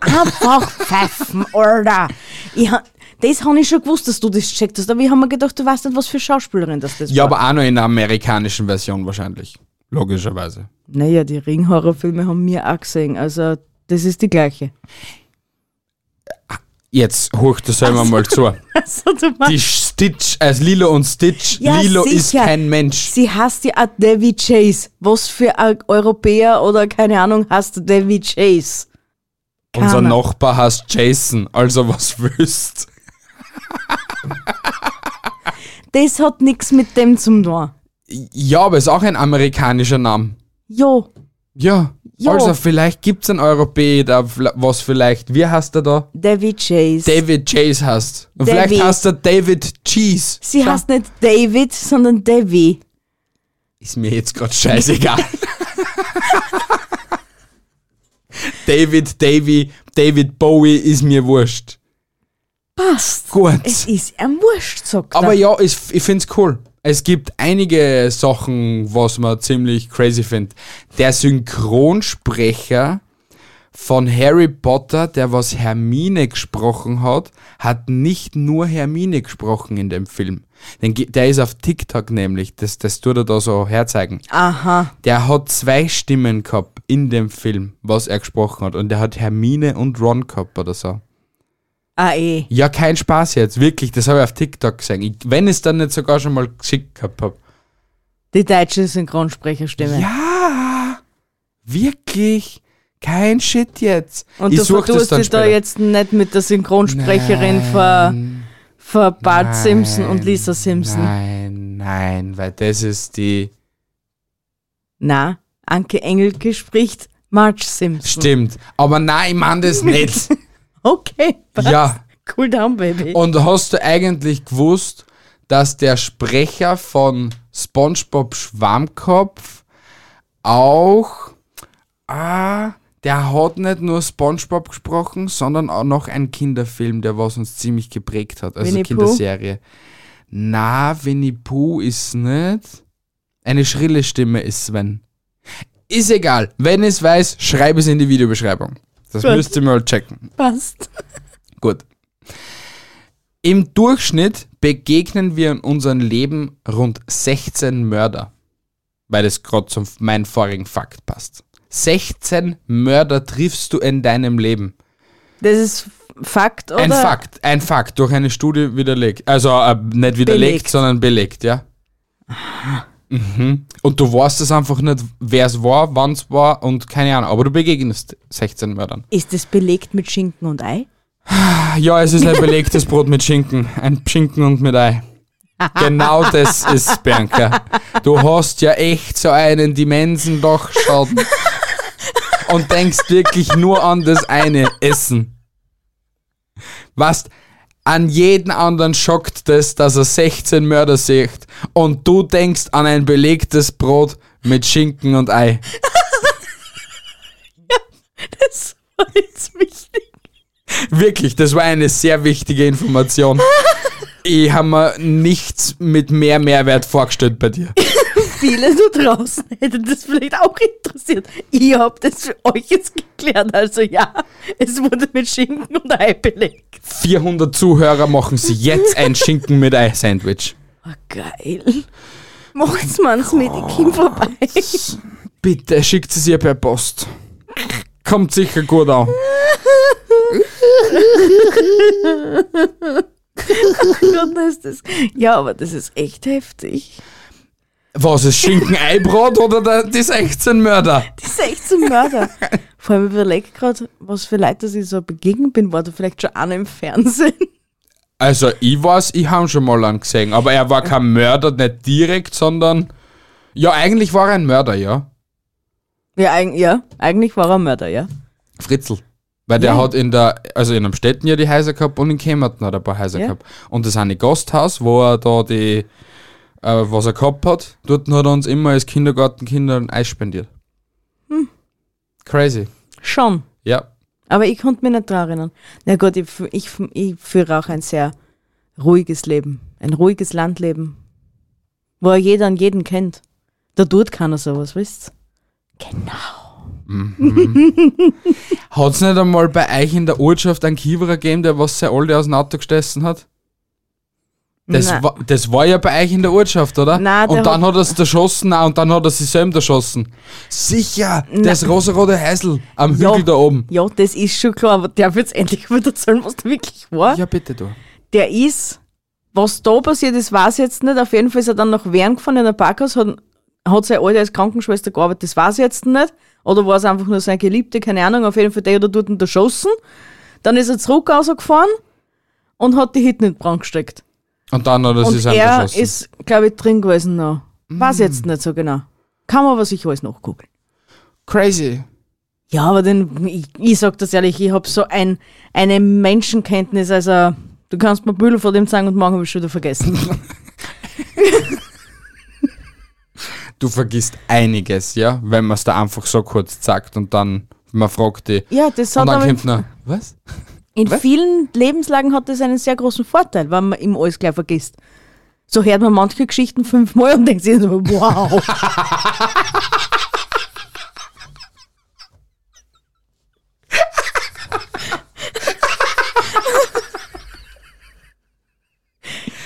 [SPEAKER 2] einfach pfeifen, Alter. Ich ha, das habe ich schon gewusst, dass du das gecheckt hast, aber ich habe mir gedacht, du weißt nicht, was für Schauspielerin das, das
[SPEAKER 1] Ja,
[SPEAKER 2] war.
[SPEAKER 1] aber auch noch in der amerikanischen Version wahrscheinlich. Logischerweise.
[SPEAKER 2] Naja, die Ring-Horrorfilme haben wir auch gesehen, also das ist die gleiche.
[SPEAKER 1] Jetzt hoch das selber mal zu.
[SPEAKER 2] Also, du meinst,
[SPEAKER 1] Die Stitch, also Lilo und Stitch.
[SPEAKER 2] Ja,
[SPEAKER 1] Lilo ist
[SPEAKER 2] sicher.
[SPEAKER 1] kein Mensch.
[SPEAKER 2] sie hasst ja auch Davy Chase. Was für ein Europäer oder keine Ahnung hasst Davy Chase?
[SPEAKER 1] Unser
[SPEAKER 2] Keiner.
[SPEAKER 1] Nachbar heißt Jason, also was willst?
[SPEAKER 2] Das hat nichts mit dem zu tun.
[SPEAKER 1] Ja, aber ist auch ein amerikanischer Name.
[SPEAKER 2] Jo,
[SPEAKER 1] Ja.
[SPEAKER 2] Ja.
[SPEAKER 1] Also vielleicht gibt's einen Europäer, da vla- was vielleicht, wie heißt er da?
[SPEAKER 2] Davy Chase.
[SPEAKER 1] David Chase heißt. Und
[SPEAKER 2] Davy.
[SPEAKER 1] vielleicht heißt er David Cheese.
[SPEAKER 2] sie heißt nicht David, sondern Davy.
[SPEAKER 1] Ist mir jetzt gerade scheißegal. David, Davy, David Bowie ist mir wurscht.
[SPEAKER 2] Passt.
[SPEAKER 1] Gut.
[SPEAKER 2] Es ist ein Wurscht, sagt
[SPEAKER 1] Aber
[SPEAKER 2] er.
[SPEAKER 1] ja, ich, ich find's cool. Es gibt einige Sachen, was man ziemlich crazy findet. Der Synchronsprecher von Harry Potter, der was Hermine gesprochen hat, hat nicht nur Hermine gesprochen in dem Film. Den, der ist auf TikTok nämlich, das, das tut er da so herzeigen.
[SPEAKER 2] Aha.
[SPEAKER 1] Der hat zwei Stimmen gehabt in dem Film, was er gesprochen hat. Und der hat Hermine und Ron gehabt oder so.
[SPEAKER 2] Ah, eh.
[SPEAKER 1] Ja, kein Spaß jetzt, wirklich, das habe ich auf TikTok gesehen. Ich, wenn ich es dann nicht sogar schon mal geschickt gehabt habe.
[SPEAKER 2] Die deutsche Synchronsprecherstimme.
[SPEAKER 1] Ja, wirklich, kein Shit jetzt.
[SPEAKER 2] Und
[SPEAKER 1] ich
[SPEAKER 2] du vertust dich da jetzt nicht mit der Synchronsprecherin von,
[SPEAKER 1] Nein,
[SPEAKER 2] von Bart
[SPEAKER 1] nein,
[SPEAKER 2] Simpson und Lisa Simpson.
[SPEAKER 1] Nein, nein, weil das ist die.
[SPEAKER 2] Na, Anke Engelke spricht Marge Simpson.
[SPEAKER 1] Stimmt, aber nein, ich meine das nicht.
[SPEAKER 2] Okay, passt.
[SPEAKER 1] ja,
[SPEAKER 2] Cool down, Baby.
[SPEAKER 1] und hast du eigentlich gewusst, dass der Sprecher von SpongeBob Schwammkopf auch. Ah, der hat nicht nur SpongeBob gesprochen, sondern auch noch ein Kinderfilm, der was uns ziemlich geprägt hat. Also
[SPEAKER 2] Winnie Pooh?
[SPEAKER 1] Kinderserie. Na, Winnie Pooh ist nicht. Eine schrille Stimme ist Sven. Ist egal. Wenn es weiß, schreib es in die Videobeschreibung. Das
[SPEAKER 2] Gut.
[SPEAKER 1] müsst ihr mal checken.
[SPEAKER 2] Passt.
[SPEAKER 1] Gut. Im Durchschnitt begegnen wir in unserem Leben rund 16 Mörder. Weil das gerade zum meinem vorigen Fakt passt. 16 Mörder triffst du in deinem Leben.
[SPEAKER 2] Das ist Fakt, oder?
[SPEAKER 1] Ein Fakt, ein Fakt, durch eine Studie widerlegt. Also äh, nicht widerlegt,
[SPEAKER 2] Belegt.
[SPEAKER 1] sondern belegt, ja. Mhm. Und du weißt es einfach nicht, wer es war, wann es war und keine Ahnung. Aber du begegnest 16 Mördern.
[SPEAKER 2] Ist das belegt mit Schinken und Ei?
[SPEAKER 1] Ja, es ist ein belegtes Brot mit Schinken. Ein Schinken und mit Ei. Genau das ist Bianca. Du hast ja echt so einen immensen Dachschaden. Und denkst wirklich nur an das eine Essen. Was an jeden anderen schockt das, dass er 16 Mörder sieht. Und du denkst an ein belegtes Brot mit Schinken und Ei.
[SPEAKER 2] Das war jetzt wichtig.
[SPEAKER 1] Wirklich, das war eine sehr wichtige Information. Ich habe mir nichts mit mehr Mehrwert vorgestellt bei dir.
[SPEAKER 2] Viele da draußen hätte das vielleicht auch interessiert. Ich habe das für euch jetzt geklärt. Also ja, es wurde mit Schinken und Ei belegt.
[SPEAKER 1] 400 Zuhörer machen sie jetzt ein Schinken mit Ei-Sandwich.
[SPEAKER 2] Oh, geil. Macht's man's mit, ich komm vorbei.
[SPEAKER 1] Bitte schickt sie ihr per Post. Kommt sicher gut an.
[SPEAKER 2] Gott, ist das. Ja, aber das ist echt heftig.
[SPEAKER 1] Was ist Schinken-Eibrot oder der, die 16 Mörder?
[SPEAKER 2] Die 16 Mörder. Vor allem überlegt gerade, was für Leute, dass ich so begegnet bin, war da vielleicht schon einer im Fernsehen.
[SPEAKER 1] Also, ich weiß, ich habe schon mal einen gesehen, aber er war kein Mörder, nicht direkt, sondern. Ja, eigentlich war er ein Mörder, ja.
[SPEAKER 2] Ja, eig ja eigentlich war er ein Mörder, ja.
[SPEAKER 1] Fritzl. Weil der
[SPEAKER 2] Ja.
[SPEAKER 1] hat in der, also in Amstetten ja die Häuser gehabt und in Kemmerton hat er ein paar Häuser
[SPEAKER 2] Ja.
[SPEAKER 1] gehabt. Und das eine Gasthaus, wo er da die, äh, was er gehabt hat, dort hat er uns immer als Kindergartenkinder ein Eis spendiert.
[SPEAKER 2] Hm.
[SPEAKER 1] Crazy.
[SPEAKER 2] Schon.
[SPEAKER 1] Ja.
[SPEAKER 2] Aber ich konnte mich nicht daran erinnern. Na gut, ich, ich, ich führe auch ein sehr ruhiges Leben. Ein ruhiges Landleben. Wo jeder an jeden kennt. Da tut keiner sowas, wisst Genau.
[SPEAKER 1] Hat es nicht einmal bei euch in der Ortschaft einen Kiewerer gegeben, der was sehr alte aus dem Auto gestessen hat? Das
[SPEAKER 2] Nein.
[SPEAKER 1] war, das war ja bei euch in der Ortschaft, oder?
[SPEAKER 2] Nein, der
[SPEAKER 1] und dann
[SPEAKER 2] hat-
[SPEAKER 1] hat er es erschossen auch, und dann hat er sich selber erschossen. Sicher, das rosarote Häusl am Hügel da oben.
[SPEAKER 2] Ja, das ist schon klar, aber darf ich jetzt endlich mal erzählen, was da wirklich war?
[SPEAKER 1] Ja, bitte du.
[SPEAKER 2] Der ist, was da passiert ist, weiß ich jetzt nicht. Auf jeden Fall ist er dann nach Wern gefahren in ein Parkhaus, hat, hat seine Alte als Krankenschwester gearbeitet, das weiß ich jetzt nicht. Oder war es einfach nur seine Geliebte, keine Ahnung. Auf jeden Fall, der hat er dort erschossen. Dann ist er zurück rausgefahren und hat die Hitten in den Brand gesteckt.
[SPEAKER 1] Und dann hat er
[SPEAKER 2] Und
[SPEAKER 1] sich selber
[SPEAKER 2] er
[SPEAKER 1] erschossen.
[SPEAKER 2] ist, glaube ich, drin gewesen noch. Weiß ich jetzt nicht so genau. Kann man aber sicher alles nachgucken.
[SPEAKER 1] crazy.
[SPEAKER 2] Ja, aber den, ich, ich sag das ehrlich, ich hab so ein, eine Menschenkenntnis, also du kannst mir Bühler vor dem sagen und morgen habe ich schon wieder vergessen.
[SPEAKER 1] Du vergisst einiges, ja, wenn man es da einfach so kurz sagt und dann man fragt die.
[SPEAKER 2] ja, das
[SPEAKER 1] Und
[SPEAKER 2] hat
[SPEAKER 1] dann
[SPEAKER 2] aber
[SPEAKER 1] kommt noch, was?
[SPEAKER 2] In
[SPEAKER 1] was?
[SPEAKER 2] vielen Lebenslagen hat das einen sehr großen Vorteil, wenn man ihm alles gleich vergisst. So hört man manche Geschichten fünfmal und denkt sich so, wow.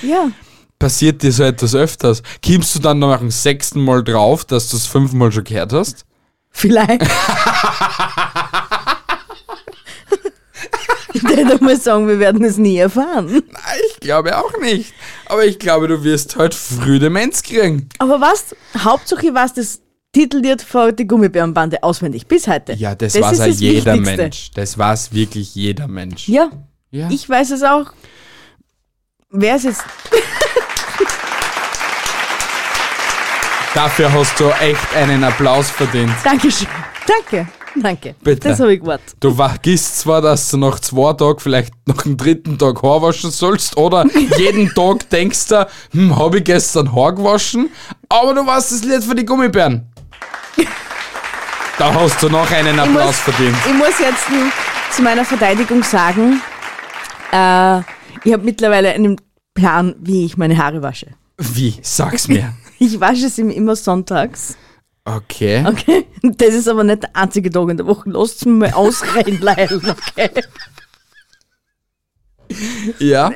[SPEAKER 2] ja.
[SPEAKER 1] Passiert dir so etwas öfters? Kommst du dann nach dem sechsten Mal drauf, dass du es fünfmal schon gehört hast?
[SPEAKER 2] Vielleicht. ich würde mal sagen, wir werden es nie erfahren.
[SPEAKER 1] Nein, ich glaube auch nicht. Aber ich glaube, du wirst halt früh Demenz kriegen.
[SPEAKER 2] Aber was? Hauptsache, ich weiß das Titellied von die Gummibärenbande auswendig bis heute.
[SPEAKER 1] Ja, das,
[SPEAKER 2] Das
[SPEAKER 1] weiß
[SPEAKER 2] ist
[SPEAKER 1] jeder
[SPEAKER 2] Wichtigste.
[SPEAKER 1] Mensch. Das weiß wirklich jeder Mensch.
[SPEAKER 2] Ja,
[SPEAKER 1] Ja.
[SPEAKER 2] ich weiß es auch. Wer ist jetzt?
[SPEAKER 1] Dafür hast du echt einen Applaus verdient.
[SPEAKER 2] Dankeschön. Danke. Danke.
[SPEAKER 1] Bitte.
[SPEAKER 2] Das habe ich gewartet.
[SPEAKER 1] Du vergisst zwar, dass du nach zwei Tagen, vielleicht nach dem dritten Tag Haar waschen sollst oder jeden Tag denkst du, hm, habe ich gestern Haar gewaschen, aber du weißt das Lied für die Gummibären. Da hast du noch einen Applaus
[SPEAKER 2] muss-
[SPEAKER 1] verdient.
[SPEAKER 2] Ich muss jetzt zu meiner Verteidigung sagen, äh, ich habe mittlerweile einen Plan, wie ich meine Haare wasche.
[SPEAKER 1] Wie? Sag's mir.
[SPEAKER 2] Ich wasche sie immer sonntags.
[SPEAKER 1] Okay.
[SPEAKER 2] Okay? Das ist aber nicht der einzige Tag in der Woche. Lasst mich mal ausreden, Leil, okay?
[SPEAKER 1] Ja.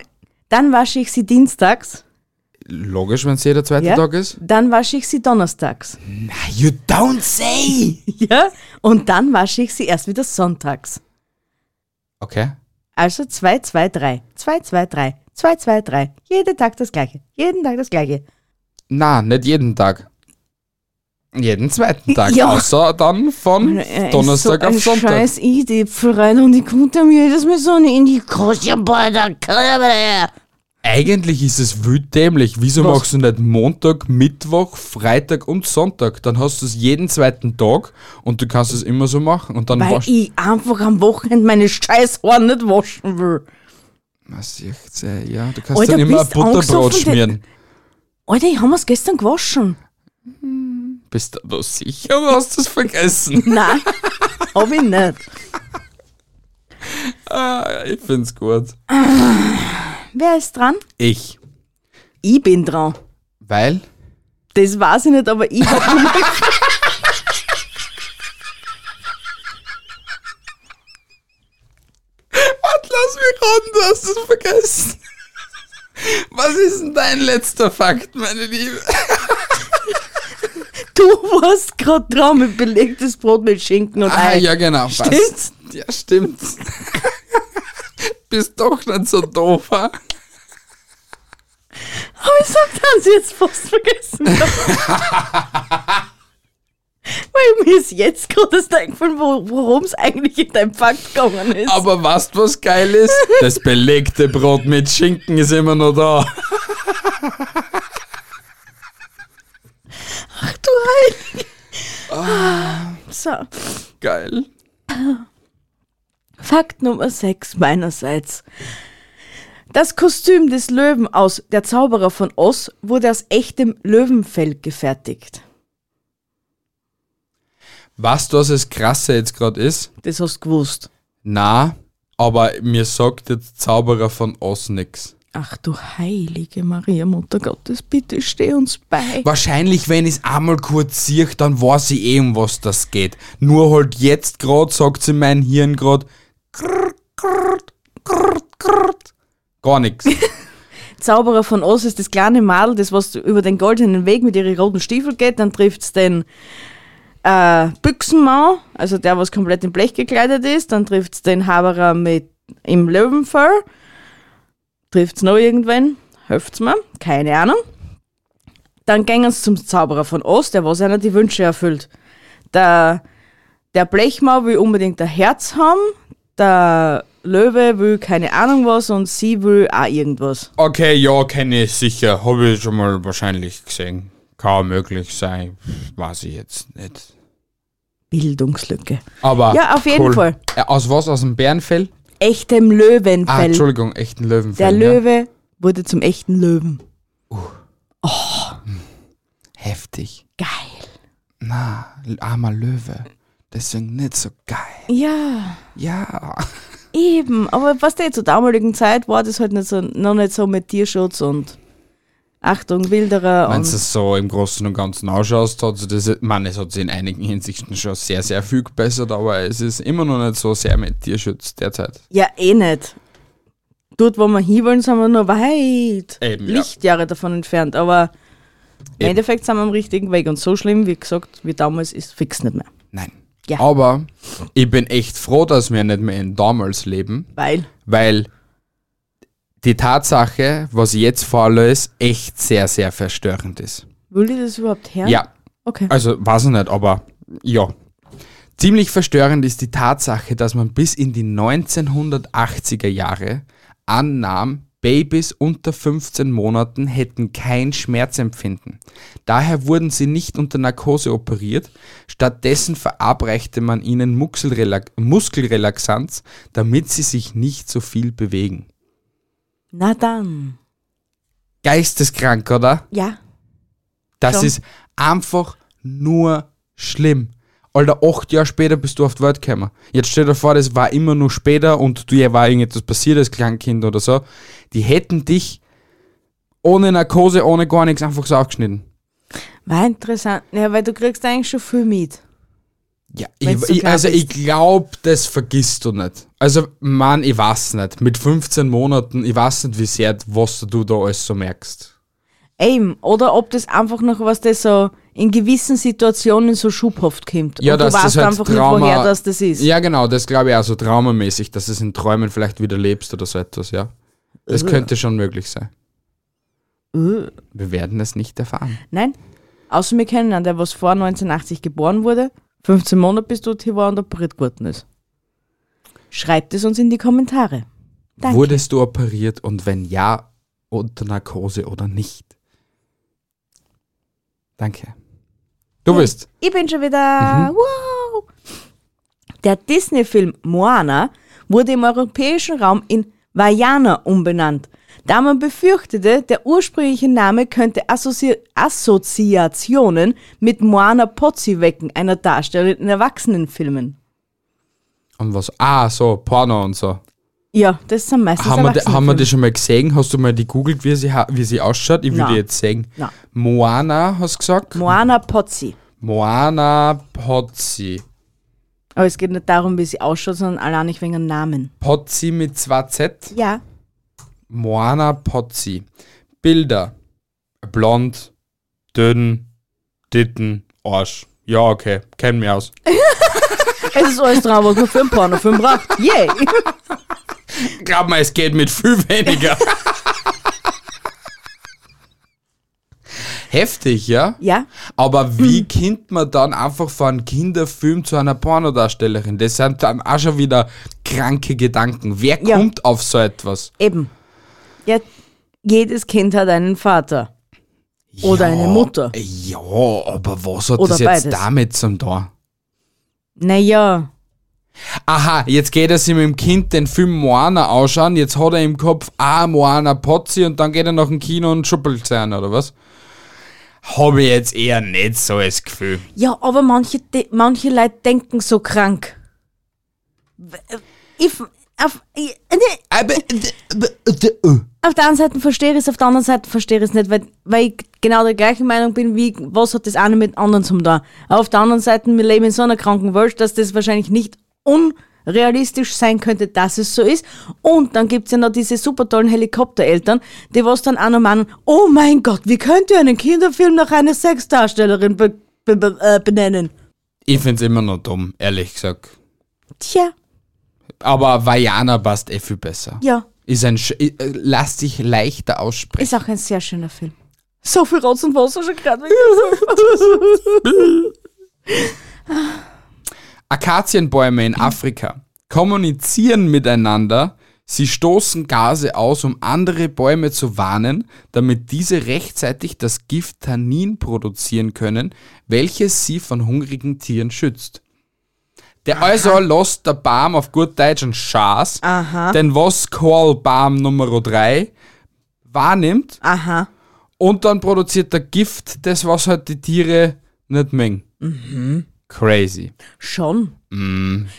[SPEAKER 2] Dann wasche ich sie dienstags.
[SPEAKER 1] Logisch, wenn es jeder zweite
[SPEAKER 2] Ja?
[SPEAKER 1] Tag ist.
[SPEAKER 2] Dann wasche ich sie donnerstags.
[SPEAKER 1] You don't say!
[SPEAKER 2] Ja? Und dann wasche ich sie erst wieder sonntags.
[SPEAKER 1] Okay.
[SPEAKER 2] Also 2, 2, 3. 2, 2, 3. 2, 2, 3. Jeden Tag das gleiche. Jeden Tag das gleiche.
[SPEAKER 1] Na, nicht jeden Tag. Jeden zweiten Tag.
[SPEAKER 2] Ja.
[SPEAKER 1] Außer dann von
[SPEAKER 2] Äh,
[SPEAKER 1] Donnerstag
[SPEAKER 2] so
[SPEAKER 1] auf Sonntag.
[SPEAKER 2] scheiß Idee, Freunde, und ich konnte mir jedes Mal so in die
[SPEAKER 1] Eigentlich ist es wild dämlich. Wieso
[SPEAKER 2] Was?
[SPEAKER 1] machst du nicht Montag, Mittwoch, Freitag und Sonntag? Dann hast du es jeden zweiten Tag und du kannst es immer so machen. Und dann
[SPEAKER 2] Weil
[SPEAKER 1] waschst
[SPEAKER 2] ich einfach am Wochenende meine scheiß Haare nicht waschen will.
[SPEAKER 1] Was ich, Ja, du kannst
[SPEAKER 2] Alter,
[SPEAKER 1] dann immer ein Butterbrot schmieren.
[SPEAKER 2] Alter, ich habe es gestern gewaschen.
[SPEAKER 1] Bist du da sicher oder hast du es vergessen?
[SPEAKER 2] Nein, hab ich nicht.
[SPEAKER 1] ah, ich find's gut.
[SPEAKER 2] Wer ist dran?
[SPEAKER 1] Ich.
[SPEAKER 2] Ich bin dran.
[SPEAKER 1] Weil?
[SPEAKER 2] Das weiß ich nicht, aber ich hab
[SPEAKER 1] Warte, lass mich ran, du hast es vergessen. Was ist denn dein letzter Fakt, meine Liebe?
[SPEAKER 2] Du warst gerade dran mit belegtes Brot mit Schinken und
[SPEAKER 1] Ah,
[SPEAKER 2] Ei.
[SPEAKER 1] ja, genau.
[SPEAKER 2] Stimmt's?
[SPEAKER 1] Passt. Ja, stimmt. Bist doch nicht so doof, ha?
[SPEAKER 2] Aber ich sag, haben sie jetzt fast vergessen. Weil mir ist jetzt gerade das eingefallen, wo- worum es eigentlich in deinem Fakt gegangen ist.
[SPEAKER 1] Aber weißt du, was geil ist? Das belegte Brot mit Schinken ist immer noch da.
[SPEAKER 2] Du Heilige. So,
[SPEAKER 1] Geil.
[SPEAKER 2] Fakt Nummer 6 meinerseits. Das Kostüm des Löwen aus Der Zauberer von Oz wurde aus echtem Löwenfell gefertigt.
[SPEAKER 1] Weißt du, was das Krasse jetzt gerade ist?
[SPEAKER 2] Das hast du gewusst.
[SPEAKER 1] Na, aber mir sagt jetzt Zauberer von Oz nix.
[SPEAKER 2] Ach du heilige Maria, Mutter Gottes, bitte steh uns bei.
[SPEAKER 1] Wahrscheinlich, wenn ich es einmal kurz sehe, dann weiß ich eh, um was das geht. Nur halt jetzt gerade sagt sie mein Hirn gerade gar nichts.
[SPEAKER 2] Zauberer von Oz ist das kleine Madel, das was über den goldenen Weg mit ihren roten Stiefeln geht, dann trifft es den äh, Büchsenmann, also der, was komplett in Blech gekleidet ist, dann trifft es den Haberer mit im Löwenfell, trifft es noch irgendwen, hilft's mir, keine Ahnung. Dann gehen sie zum Zauberer von Oz, der was einer die Wünsche erfüllt. Der, der Blechmann will unbedingt ein Herz haben, der Löwe will keine Ahnung was und sie will auch irgendwas.
[SPEAKER 1] Okay, ja, kenne ich sicher. Habe ich schon mal wahrscheinlich gesehen. Kann möglich sein. Weiß ich jetzt nicht.
[SPEAKER 2] Bildungslücke.
[SPEAKER 1] Aber.
[SPEAKER 2] Ja, auf jeden Fall.
[SPEAKER 1] Äh, aus was? Aus dem Bärenfell?
[SPEAKER 2] Echtem
[SPEAKER 1] Ah,
[SPEAKER 2] Löwenfell.
[SPEAKER 1] Entschuldigung, echten Löwenfell.
[SPEAKER 2] der
[SPEAKER 1] ja.
[SPEAKER 2] Löwe wurde zum echten Löwen.
[SPEAKER 1] Heftig.
[SPEAKER 2] Geil.
[SPEAKER 1] Na, armer Löwe. Deswegen nicht so geil.
[SPEAKER 2] Ja,
[SPEAKER 1] Ja.
[SPEAKER 2] eben. Aber was der zur damaligen Zeit war, das halt nicht so, noch nicht so mit Tierschutz und Achtung, Wilderer
[SPEAKER 1] Wenn du es so im Großen und Ganzen ausschaust, hat sich das, man, es hat sich in einigen Hinsichten schon sehr, sehr viel gebessert, aber es ist immer noch nicht so sehr mit Tierschutz derzeit.
[SPEAKER 2] Ja, eh nicht. Dort, wo wir hinwollen, sind wir noch weit
[SPEAKER 1] Eben, ja.
[SPEAKER 2] Lichtjahre davon entfernt. Aber im
[SPEAKER 1] Eben.
[SPEAKER 2] Endeffekt sind wir am richtigen Weg. Und so schlimm, wie gesagt, wie damals, ist fix nicht mehr.
[SPEAKER 1] Nein.
[SPEAKER 2] Ja.
[SPEAKER 1] Aber ich bin echt froh, dass wir nicht mehr in damals leben,
[SPEAKER 2] Weil,
[SPEAKER 1] weil die Tatsache, was jetzt vorlöst, echt sehr, sehr verstörend ist.
[SPEAKER 2] will ich das überhaupt her?
[SPEAKER 1] Ja,
[SPEAKER 2] Okay.
[SPEAKER 1] also weiß ich nicht, aber ja. Ziemlich verstörend ist die Tatsache, dass man bis in die 1980er Jahre annahm, Babys unter 15 Monaten hätten kein Schmerzempfinden. Daher wurden sie nicht unter Narkose operiert, stattdessen verabreichte man ihnen Muskelrela Muskelrelaxanz, damit sie sich nicht so viel bewegen.
[SPEAKER 2] Na dann.
[SPEAKER 1] Geisteskrank, oder?
[SPEAKER 2] Ja.
[SPEAKER 1] Das
[SPEAKER 2] Schon.
[SPEAKER 1] ist einfach nur schlimm. Alter, acht Jahre später bist du auf die Welt gekommen. Jetzt stell dir vor, das war immer nur später und dir war irgendetwas passiert als Kleinkind oder so. Die hätten dich ohne Narkose, ohne gar nichts einfach so aufgeschnitten.
[SPEAKER 2] War interessant. Ja, weil du kriegst eigentlich schon viel mit.
[SPEAKER 1] Ja, ich, ich, also ich glaube, das vergisst du nicht. Also, Mann, ich weiß nicht. Mit 15 Monaten, ich weiß nicht, wie sehr, was du da alles so merkst.
[SPEAKER 2] Eben. Oder ob das einfach noch was, das so in gewissen Situationen so schubhaft kommt.
[SPEAKER 1] Ja,
[SPEAKER 2] Und du
[SPEAKER 1] das
[SPEAKER 2] weißt
[SPEAKER 1] halt
[SPEAKER 2] einfach
[SPEAKER 1] Trauma-
[SPEAKER 2] nicht, woher das, das ist.
[SPEAKER 1] Ja, genau, das glaube ich auch so traumamäßig, dass es in Träumen vielleicht wieder lebst oder so etwas, ja. Das könnte schon möglich sein.
[SPEAKER 2] Äh.
[SPEAKER 1] Wir werden es nicht erfahren.
[SPEAKER 2] Nein. Außer wir kennen einen, der was vor 1980 geboren wurde, 15 Monate bis dort hier war und operiert geworden ist. Schreibt es uns in die Kommentare. Danke.
[SPEAKER 1] Wurdest du operiert und wenn ja, unter Narkose oder nicht? Danke. Du bist.
[SPEAKER 2] Ich bin schon wieder. Wow! Der Disney-Film Moana wurde im europäischen Raum in Vajana umbenannt, da man befürchtete, der ursprüngliche Name könnte Assozi Assoziationen mit Moana Pozzi wecken, einer Darstellerin in Erwachsenenfilmen.
[SPEAKER 1] Und was? Ah, so, Porno und so.
[SPEAKER 2] Ja, das sind meistens
[SPEAKER 1] Haben wir, die, haben wir die schon mal gesehen? Hast du mal die googelt, wie sie, wie sie ausschaut? Ich die jetzt sehen.
[SPEAKER 2] Nein.
[SPEAKER 1] Moana, hast du gesagt?
[SPEAKER 2] Moana Pozzi.
[SPEAKER 1] Moana Pozzi.
[SPEAKER 2] Aber es geht nicht darum, wie sie ausschaut, sondern allein nicht wegen dem Namen.
[SPEAKER 1] Pozzi mit 2Z.
[SPEAKER 2] Ja.
[SPEAKER 1] Moana Pozzi. Bilder. Blond, dünn, Titten, Arsch. Ja, okay, kennen wir aus.
[SPEAKER 2] Es ist alles dran, was man für einen Pornofilm braucht. Yay!
[SPEAKER 1] Glaub mal, es geht mit viel weniger. Heftig, ja?
[SPEAKER 2] Ja.
[SPEAKER 1] Aber wie kommt man dann einfach von einem Kinderfilm zu einer Pornodarstellerin? Das sind dann auch schon wieder kranke Gedanken. Wer
[SPEAKER 2] Ja.
[SPEAKER 1] kommt auf so etwas?
[SPEAKER 2] Eben. Ja, jedes Kind hat einen Vater. Oder eine Mutter.
[SPEAKER 1] Ja, aber was hat
[SPEAKER 2] Oder
[SPEAKER 1] das jetzt
[SPEAKER 2] beides.
[SPEAKER 1] damit zum tun?
[SPEAKER 2] Naja,
[SPEAKER 1] Aha, jetzt geht er sich mit dem Kind den Film Moana ausschauen, jetzt hat er im Kopf, ah, Moana Pozzi und dann geht er nach dem Kino und schuppelt sein, oder was? Habe ich jetzt eher nicht so das Gefühl.
[SPEAKER 2] ja, aber manche, manche Leute denken so krank. Äh, Ich, auf, ich,
[SPEAKER 1] Aber,
[SPEAKER 2] auf der einen Seite verstehe ich es, auf der anderen Seite verstehe ich es nicht, weil, weil ich genau der gleichen Meinung bin, wie was hat das eine mit anderen zum. Aber auf der anderen Seite, wir leben in so einer kranken Welt, dass das wahrscheinlich nicht realistisch sein könnte, dass es so ist. Und dann gibt's ja noch diese super tollen Helikoptereltern, die was dann auch noch meinen, oh mein Gott, wie könnt ihr einen Kinderfilm nach einer Sexdarstellerin be be be äh, benennen?
[SPEAKER 1] Ich find's immer noch dumm, ehrlich gesagt.
[SPEAKER 2] Tja,
[SPEAKER 1] Aber Vajana passt eh viel besser.
[SPEAKER 2] ja,
[SPEAKER 1] Ist ein, äh, lässt sich leichter aussprechen.
[SPEAKER 2] ist auch ein sehr schöner Film. So viel Rotz und Wasser schon gerade.
[SPEAKER 1] Akazienbäume in Afrika kommunizieren miteinander, sie stoßen Gase aus, um andere Bäume zu warnen, damit diese rechtzeitig das Gift Tannin produzieren können, welches sie von hungrigen Tieren schützt. Der also lässt der Baum auf gut Deutsch einen Schaß,
[SPEAKER 2] Aha.
[SPEAKER 1] denn was Call Baum Nummer 3 wahrnimmt
[SPEAKER 2] Aha.
[SPEAKER 1] und dann produziert der Gift, das was halt die Tiere nicht mengen. Crazy.
[SPEAKER 2] Schon.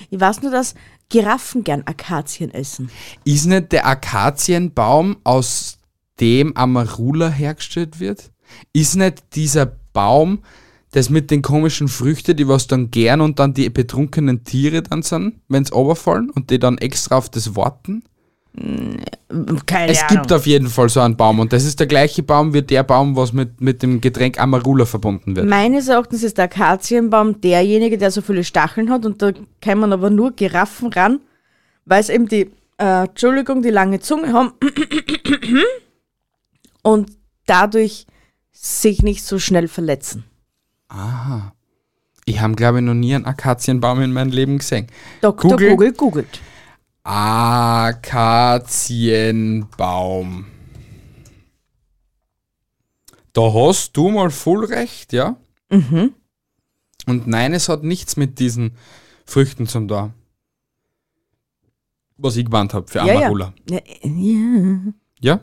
[SPEAKER 2] Ich weiß nur, dass Giraffen gern Akazien essen.
[SPEAKER 1] Ist nicht der Akazienbaum, aus dem Amarula hergestellt wird? Ist nicht dieser Baum, das mit den komischen Früchten, die was dann gern und dann die betrunkenen Tiere dann sind, wenn sie runterfallen und die dann extra auf das warten?
[SPEAKER 2] Keine
[SPEAKER 1] Es
[SPEAKER 2] Ahnung.
[SPEAKER 1] gibt auf jeden Fall so einen Baum und das ist der gleiche Baum wie der Baum, was mit, mit dem Getränk Amarula verbunden wird.
[SPEAKER 2] Meines Erachtens ist der Akazienbaum derjenige, der so viele Stacheln hat und da kommen aber nur Giraffen ran, weil es eben die, äh, Entschuldigung, die lange Zunge haben und dadurch sich nicht so schnell verletzen.
[SPEAKER 1] Ich habe, glaube ich, noch nie einen Akazienbaum in meinem Leben gesehen.
[SPEAKER 2] Dr.
[SPEAKER 1] Google.
[SPEAKER 2] Google googelt.
[SPEAKER 1] Akazienbaum. Da hast du mal voll recht, ja?
[SPEAKER 2] Mhm.
[SPEAKER 1] Und nein, es hat nichts mit diesen Früchten zum da. Was ich gewarnt habe für
[SPEAKER 2] Ja, ja.
[SPEAKER 1] Amarula.
[SPEAKER 2] Ja, ja.
[SPEAKER 1] Ja?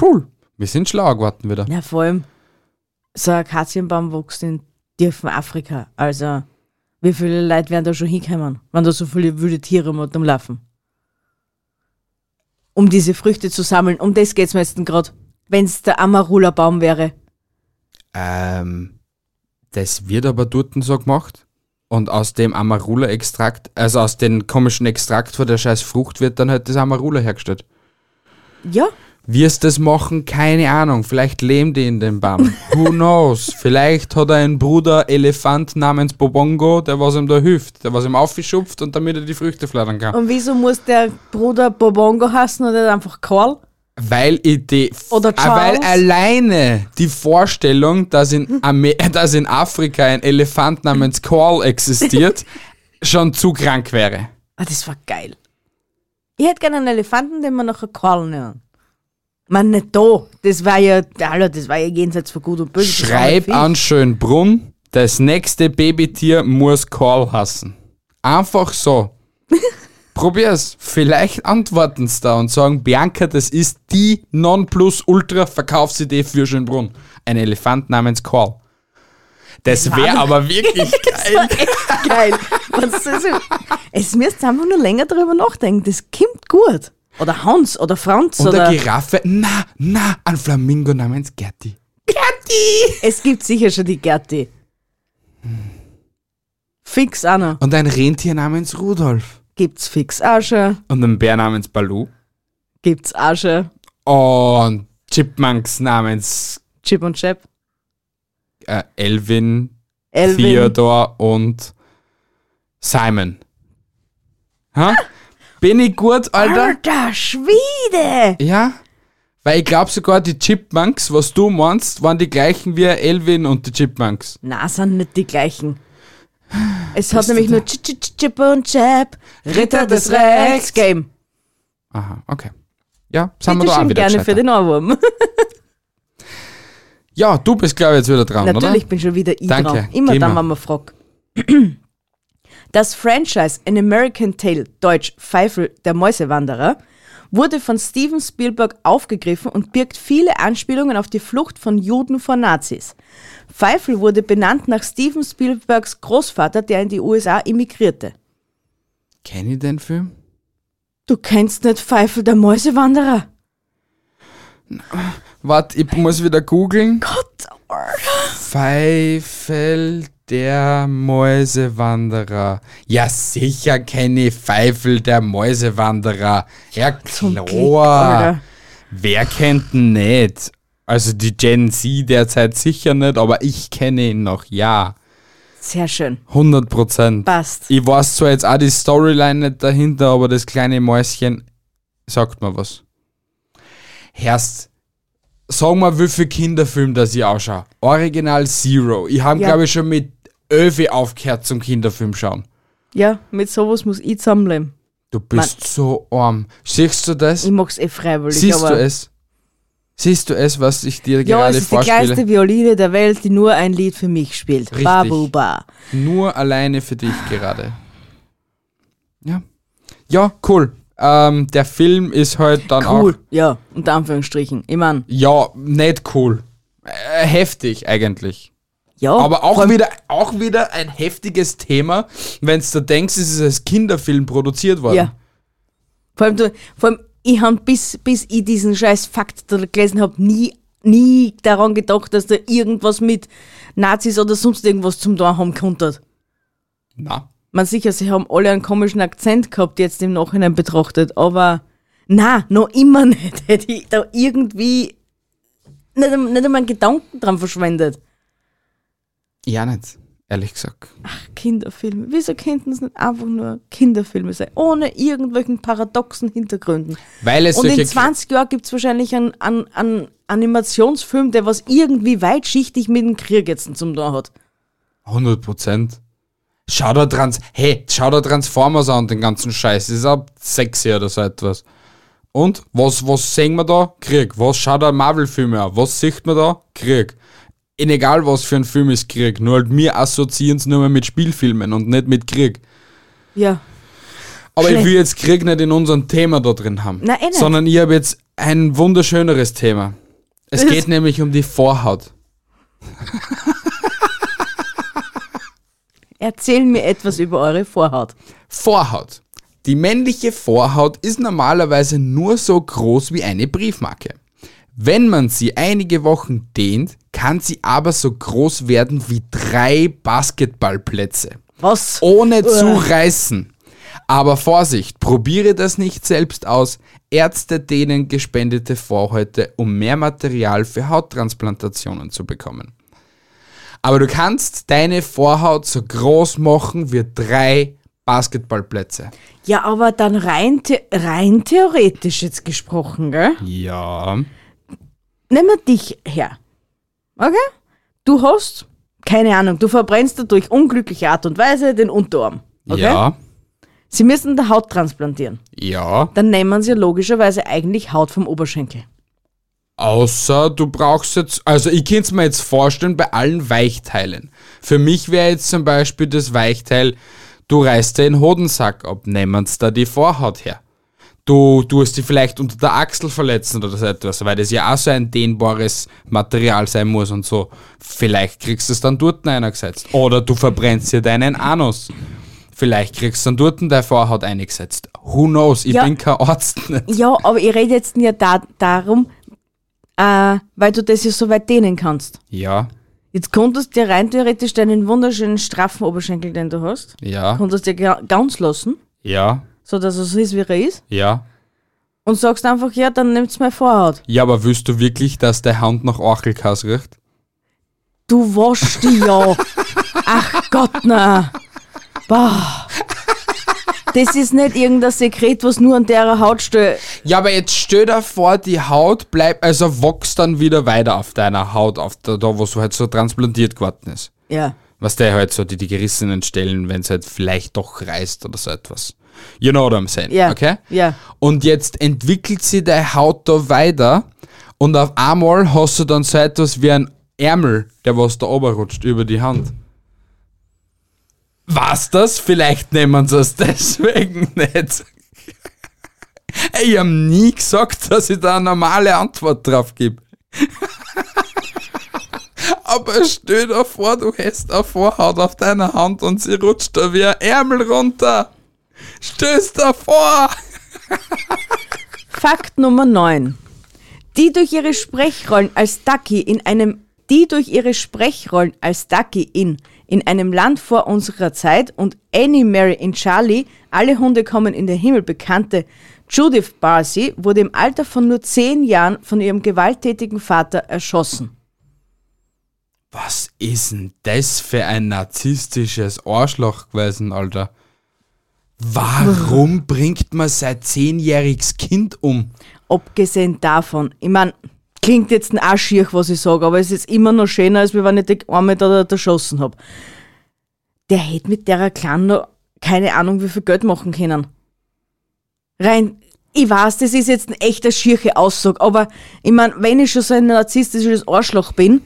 [SPEAKER 1] Cool. Wir sind schlau geworden wieder.
[SPEAKER 2] ja, vor allem, so ein Akazienbaum wächst in tiefen Afrika. Also, wie viele Leute werden da schon hinkommen, wenn da so viele wilde Tiere mit dem Laufen? Um diese Früchte zu sammeln, um das geht's mir jetzt gerade. Wenn es der Amarula-Baum wäre.
[SPEAKER 1] Ähm, das wird aber dort so gemacht. Und aus dem Amarula-Extrakt, also aus dem komischen Extrakt von der scheiß Frucht wird dann halt das Amarula hergestellt.
[SPEAKER 2] Ja,
[SPEAKER 1] Wie es das machen, keine Ahnung. Vielleicht leben die in dem Baum. Who knows? Vielleicht hat er einen Bruder Elefant namens Bobongo, der was ihm da hilft, der was ihm aufschupft und damit er die Früchte flattern kann.
[SPEAKER 2] und wieso muss der Bruder Bobongo heißen oder einfach Karl?
[SPEAKER 1] Weil ich die,
[SPEAKER 2] Oder
[SPEAKER 1] Ah, weil
[SPEAKER 2] Charles.
[SPEAKER 1] alleine die Vorstellung, dass in, Amer dass in Afrika ein Elefant namens Carl existiert, schon zu krank wäre.
[SPEAKER 2] Ah, das war geil. Ich hätte gerne einen Elefanten, den wir nachher Karl nennen. Man, nicht da. Das war ja, Alter, das war ja jenseits von Gut und Böse. das war
[SPEAKER 1] Schreib an Schönbrunn, das nächste Babytier muss Karl hassen. Einfach so. Probier's. Vielleicht antworten sie da und sagen, Bianca, das ist die Nonplusultra-Verkaufsidee für Schönbrunn. Ein Elefant namens Karl. Das wäre aber wirklich geil.
[SPEAKER 2] Echt geil. Wenn's das so- es müsst einfach nur länger darüber nachdenken. Das kommt gut. Oder Hans oder Franz
[SPEAKER 1] Und
[SPEAKER 2] oder.
[SPEAKER 1] eine Giraffe, na, na, ein Flamingo namens Gerti. Gerti!
[SPEAKER 2] Es gibt sicher schon die Gerti. Fix auch noch.
[SPEAKER 1] Und ein Rentier namens Rudolf.
[SPEAKER 2] Gibt's fix auch schon.
[SPEAKER 1] Und ein Bär namens Balu.
[SPEAKER 2] Gibt's auch schon.
[SPEAKER 1] Und Chipmunks namens
[SPEAKER 2] Chip und Chap.
[SPEAKER 1] äh, Elvin,
[SPEAKER 2] Elvin.
[SPEAKER 1] Theodor und Simon. Ha? Bin ich gut, Alter?
[SPEAKER 2] Alter Schwede!
[SPEAKER 1] Ja? Weil ich glaube sogar die Chipmunks, was du meinst, waren die gleichen wie Elvin und die Chipmunks.
[SPEAKER 2] Na, sind nicht die gleichen. Es hat nämlich nur Ch -Ch -Ch Chip und Chap, Ritter des Rechts Game.
[SPEAKER 1] Aha, okay. Ja, sind wir da auch wieder
[SPEAKER 2] gerne für den Ohrwurm.
[SPEAKER 1] Ja, du bist glaube ich jetzt wieder dran,
[SPEAKER 2] Natürlich
[SPEAKER 1] oder?
[SPEAKER 2] bin schon wieder ich
[SPEAKER 1] Danke,
[SPEAKER 2] dran. Immer dann, wenn man fragt. Das Franchise An American Tale, deutsch Pfeifel der Mäusewanderer, wurde von Steven Spielberg aufgegriffen und birgt viele Anspielungen auf die Flucht von Juden vor Nazis. Pfeifel wurde benannt nach Steven Spielbergs Großvater, der in die USA emigrierte.
[SPEAKER 1] Kenn ich den Film?
[SPEAKER 2] Du kennst nicht Pfeifel der Mäusewanderer?
[SPEAKER 1] Warte, ich muss wieder googeln.
[SPEAKER 2] Gott, Alter.
[SPEAKER 1] Pfeifel Der Mäusewanderer. Ja, sicher kenne ich Pfeifel, der Mäusewanderer. Klar.
[SPEAKER 2] Alter.
[SPEAKER 1] Wer kennt ihn nicht? Also die Gen Z derzeit sicher nicht, aber ich kenne ihn noch, ja.
[SPEAKER 2] Sehr schön.
[SPEAKER 1] 100 Prozent.
[SPEAKER 2] Passt.
[SPEAKER 1] Ich weiß zwar jetzt auch die Storyline nicht dahinter, aber das kleine Mäuschen sagt mir was. Herst, sag mal, wie viel Kinderfilm das ich anschaue. Original Zero. Ich habe,
[SPEAKER 2] Ja.
[SPEAKER 1] glaube ich, schon mit Öfi aufgehört zum Kinderfilm schauen.
[SPEAKER 2] Ja, mit sowas muss ich zusammenleben.
[SPEAKER 1] Du bist so arm. Siehst du das?
[SPEAKER 2] Ich mach's eh freiwillig.
[SPEAKER 1] Siehst du es? Siehst du es, was ich dir
[SPEAKER 2] Ja,
[SPEAKER 1] gerade
[SPEAKER 2] es ist die kleinste Violine der Welt, die nur ein Lied für mich spielt.
[SPEAKER 1] Richtig.
[SPEAKER 2] Babuba.
[SPEAKER 1] Nur alleine für dich gerade. Ja. Ja, cool. Ähm, der Film ist halt dann auch.
[SPEAKER 2] Cool. Ja, unter Anführungsstrichen. Ich mein,
[SPEAKER 1] Ja, nicht cool. Äh, heftig eigentlich.
[SPEAKER 2] Ja.
[SPEAKER 1] Aber auch wieder, auch wieder ein heftiges Thema, wenn du denkst, es ist als Kinderfilm produziert worden.
[SPEAKER 2] Ja. Vor allem, du, vor allem ich habe bis, bis ich diesen scheiß Fakt gelesen habe, nie, nie daran gedacht, dass da irgendwas mit Nazis oder sonst irgendwas zum Tor haben konnte.
[SPEAKER 1] Na.
[SPEAKER 2] Man sicher, sie haben alle einen komischen Akzent gehabt, jetzt im Nachhinein betrachtet, aber na, noch immer nicht. Hätte ich da irgendwie nicht, nicht einmal einen Gedanken dran verschwendet.
[SPEAKER 1] Ja, nicht. Ehrlich gesagt.
[SPEAKER 2] Kinderfilme. Wieso könnten es nicht einfach nur Kinderfilme sein? Ohne irgendwelchen paradoxen Hintergründen.
[SPEAKER 1] Weil es
[SPEAKER 2] Und in 20 Jahren gibt es wahrscheinlich einen, einen, einen Animationsfilm, der was irgendwie weitschichtig mit dem Krieg jetzt zum tun hat.
[SPEAKER 1] 100 Prozent. Schau da Trans, hey, schau da Transformers an, den ganzen Scheiß. Das ist ab sexy oder so etwas. Und was, was sehen wir da? Krieg. Was schaut da Marvel-Filme an? Was sieht man da? Krieg. In egal was für ein Film ist Krieg. Nur halt wir assoziieren es nur mehr mit Spielfilmen und nicht mit Krieg.
[SPEAKER 2] Ja.
[SPEAKER 1] Aber ich
[SPEAKER 2] Schlecht.
[SPEAKER 1] will jetzt Krieg nicht in unserem Thema da drin haben.
[SPEAKER 2] Nein, eh nicht.
[SPEAKER 1] Sondern ich habe jetzt ein wunderschöneres Thema. Es
[SPEAKER 2] Das-
[SPEAKER 1] geht nämlich um die Vorhaut.
[SPEAKER 2] Erzähl mir etwas über eure Vorhaut.
[SPEAKER 1] Vorhaut. Die männliche Vorhaut ist normalerweise nur so groß wie eine Briefmarke. Wenn man sie einige Wochen dehnt, kann sie aber so groß werden wie drei Basketballplätze.
[SPEAKER 2] Was?
[SPEAKER 1] Ohne zu
[SPEAKER 2] Uah.
[SPEAKER 1] reißen. Aber Vorsicht, probiere das nicht selbst aus. Ärzte dehnen gespendete Vorhäute, um mehr Material für Hauttransplantationen zu bekommen. Aber du kannst deine Vorhaut so groß machen wie drei Basketballplätze.
[SPEAKER 2] Ja, aber dann rein, the rein theoretisch jetzt gesprochen, gell?
[SPEAKER 1] Ja.
[SPEAKER 2] Nehmen wir dich her. Okay? Du hast, keine Ahnung, du verbrennst durch unglückliche Art und Weise den Unterarm. Okay?
[SPEAKER 1] Ja.
[SPEAKER 2] Sie müssen der Haut transplantieren.
[SPEAKER 1] Ja.
[SPEAKER 2] Dann nehmen sie logischerweise eigentlich Haut vom Oberschenkel.
[SPEAKER 1] Außer du brauchst jetzt, also ich kann es mir jetzt vorstellen bei allen Weichteilen. Für mich wäre jetzt zum Beispiel das Weichteil, du reißt dir den Hodensack ab, nehmen sie da die Vorhaut her. Du tust die vielleicht unter der Achsel verletzen oder so etwas, weil das ja auch so ein dehnbares Material sein muss und so. Vielleicht kriegst du es dann dort eingesetzt. Oder du verbrennst dir deinen Anus. Vielleicht kriegst du dann dort deine Vorhaut eingesetzt. Who knows? Ich
[SPEAKER 2] Ja.
[SPEAKER 1] bin kein Arzt nicht.
[SPEAKER 2] Ja, aber ich rede jetzt ja da, darum, äh, weil du das ja so weit dehnen kannst.
[SPEAKER 1] Ja,
[SPEAKER 2] Jetzt konntest du dir rein theoretisch deinen wunderschönen straffen Oberschenkel, den du hast,
[SPEAKER 1] ja,
[SPEAKER 2] konntest dir ga- ganz lassen,
[SPEAKER 1] ja,
[SPEAKER 2] so dass so ist, wie er ist,
[SPEAKER 1] ja.
[SPEAKER 2] und sagst einfach, ja, dann nimmt's mir Vorhaut.
[SPEAKER 1] Ja, aber willst du wirklich, dass der Hand nach Orchelkas riecht?
[SPEAKER 2] Du waschst die ja. Ach Gott, na. Boah. Das ist nicht irgendein Sekret, was nur an der Haut steht.
[SPEAKER 1] Ja, aber jetzt stell dir vor, die Haut bleibt, also wächst dann wieder weiter auf deiner Haut, auf der, da wo so halt so transplantiert geworden ist.
[SPEAKER 2] Ja.
[SPEAKER 1] Was der halt so, die, die gerissenen Stellen, wenn es halt vielleicht doch reißt oder so etwas. You know what I'm saying,
[SPEAKER 2] Ja.
[SPEAKER 1] okay?
[SPEAKER 2] Ja.
[SPEAKER 1] Und jetzt entwickelt sie deine Haut da weiter und auf einmal hast du dann so etwas wie ein Ärmel, der was da oben rutscht über die Hand. Was das? Vielleicht nehmen sie es deswegen nicht. Ich hab nie gesagt, dass ich da eine normale Antwort drauf gebe. Aber stell dir vor, du hast eine Vorhaut auf deiner Hand und sie rutscht da wie ein Ärmel runter. Stell's dir vor!
[SPEAKER 2] Fakt Nummer 9. Die durch ihre Sprechrollen als Ducky in einem die durch ihre Sprechrollen als Ducky in In einem Land vor unserer Zeit und Annie, Mary und Charlie, alle Hunde kommen in den Himmel bekannte Judith Barcy wurde im Alter von nur zehn Jahren von ihrem gewalttätigen Vater erschossen.
[SPEAKER 1] Was ist denn das für ein narzisstisches Arschloch gewesen, Alter? Warum bringt man sein zehnjähriges Kind um?
[SPEAKER 2] Abgesehen davon, ich mein, klingt jetzt ein Arschier, was ich sage, aber es ist immer noch schöner, als wenn ich die Arme da, erschossen hab. Der hätte mit der Kleinen noch keine Ahnung, wie viel Geld machen können. Rein, ich weiß, das ist jetzt ein echter schierche Aussage, aber ich mein, wenn ich schon so ein narzisstisches Arschloch bin,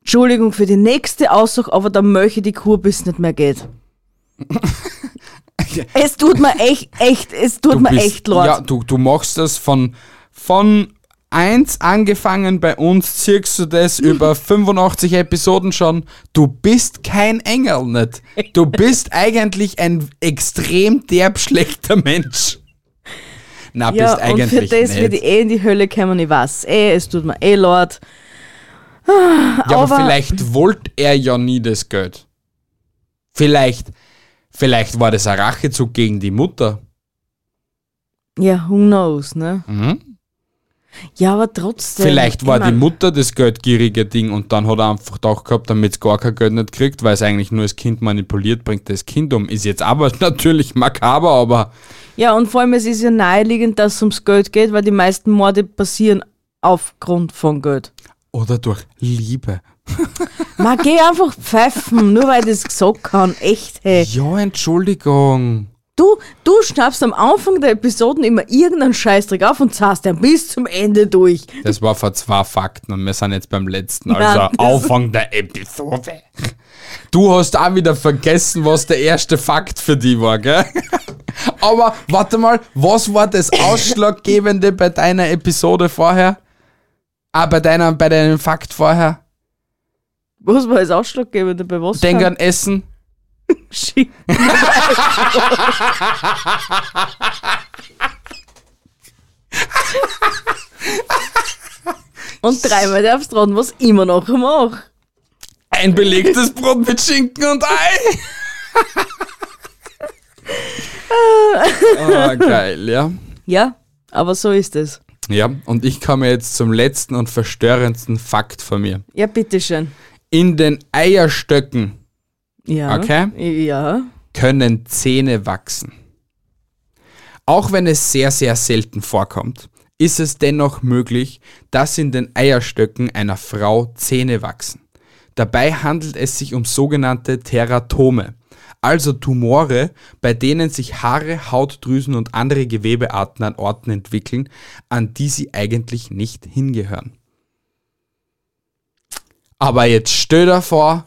[SPEAKER 2] Entschuldigung für die nächste Aussage, aber dann möchte ich die Kur bis nicht mehr geht. es tut mir echt, echt, es tut
[SPEAKER 1] Du
[SPEAKER 2] mir
[SPEAKER 1] bist-
[SPEAKER 2] echt leid.
[SPEAKER 1] Ja, du, du machst das von, von 1 angefangen bei uns, ziehst du das über 85 Episoden schon. Du bist kein Engel nicht. Du bist eigentlich ein extrem derb schlechter Mensch. Na,
[SPEAKER 2] Ja,
[SPEAKER 1] bist
[SPEAKER 2] und für
[SPEAKER 1] eigentlich
[SPEAKER 2] das wird
[SPEAKER 1] nicht.
[SPEAKER 2] ich eh in die Hölle kommen, ich weiß eh, es tut mir eh leid.
[SPEAKER 1] Ja, aber,
[SPEAKER 2] aber-
[SPEAKER 1] vielleicht wollte er ja nie das Geld. Vielleicht, vielleicht war das ein Rachezug gegen die Mutter.
[SPEAKER 2] Ja, who knows, ne?
[SPEAKER 1] Mhm.
[SPEAKER 2] Ja, aber trotzdem.
[SPEAKER 1] Vielleicht war
[SPEAKER 2] ich
[SPEAKER 1] die Mutter das geldgierige Ding und dann hat er einfach gedacht gehabt, damit es gar kein Geld nicht kriegt, weil es eigentlich nur das Kind manipuliert, bringt das Kind um. Ist jetzt aber natürlich makaber, aber
[SPEAKER 2] Ja, und vor allem, es ist ja naheliegend, dass es ums Geld geht, weil die meisten Morde passieren aufgrund von Geld.
[SPEAKER 1] oder durch Liebe.
[SPEAKER 2] Man, geh einfach pfeifen, nur weil ich das gesagt kann. Echt, hey.
[SPEAKER 1] Ja, Entschuldigung.
[SPEAKER 2] Du, du schnappst am Anfang der Episoden immer irgendeinen Scheißdreck auf und zahlst dann bis zum Ende durch.
[SPEAKER 1] Das war vor zwei Fakten und wir sind jetzt beim letzten, also
[SPEAKER 2] das-
[SPEAKER 1] Anfang der Episode. Du hast auch wieder vergessen, was der erste Fakt für die war, gell? Aber warte mal, was war das Ausschlaggebende bei deiner Episode vorher? Ah, bei deiner, bei deinem Fakt vorher?
[SPEAKER 2] Was war das Ausschlaggebende bei was?
[SPEAKER 1] Denk an Essen.
[SPEAKER 2] Shit. Und dreimal darfst du raten, was ich immer noch mache.
[SPEAKER 1] Ein belegtes Brot mit Schinken und Ei. ah, geil, ja.
[SPEAKER 2] Ja, aber so ist es.
[SPEAKER 1] Ja, und ich komme jetzt zum letzten und verstörendsten Fakt von mir.
[SPEAKER 2] Ja, bitteschön.
[SPEAKER 1] In den Eierstöcken
[SPEAKER 2] Ja.
[SPEAKER 1] Okay.
[SPEAKER 2] Ja.
[SPEAKER 1] können Zähne wachsen. Auch wenn es sehr, sehr selten vorkommt, ist es dennoch möglich, dass in den Eierstöcken einer Frau Zähne wachsen. Dabei handelt es sich um sogenannte Teratome, also Tumore, bei denen sich Haare, Hautdrüsen und andere Gewebearten an Orten entwickeln, an die sie eigentlich nicht hingehören. Aber jetzt stell dir vor,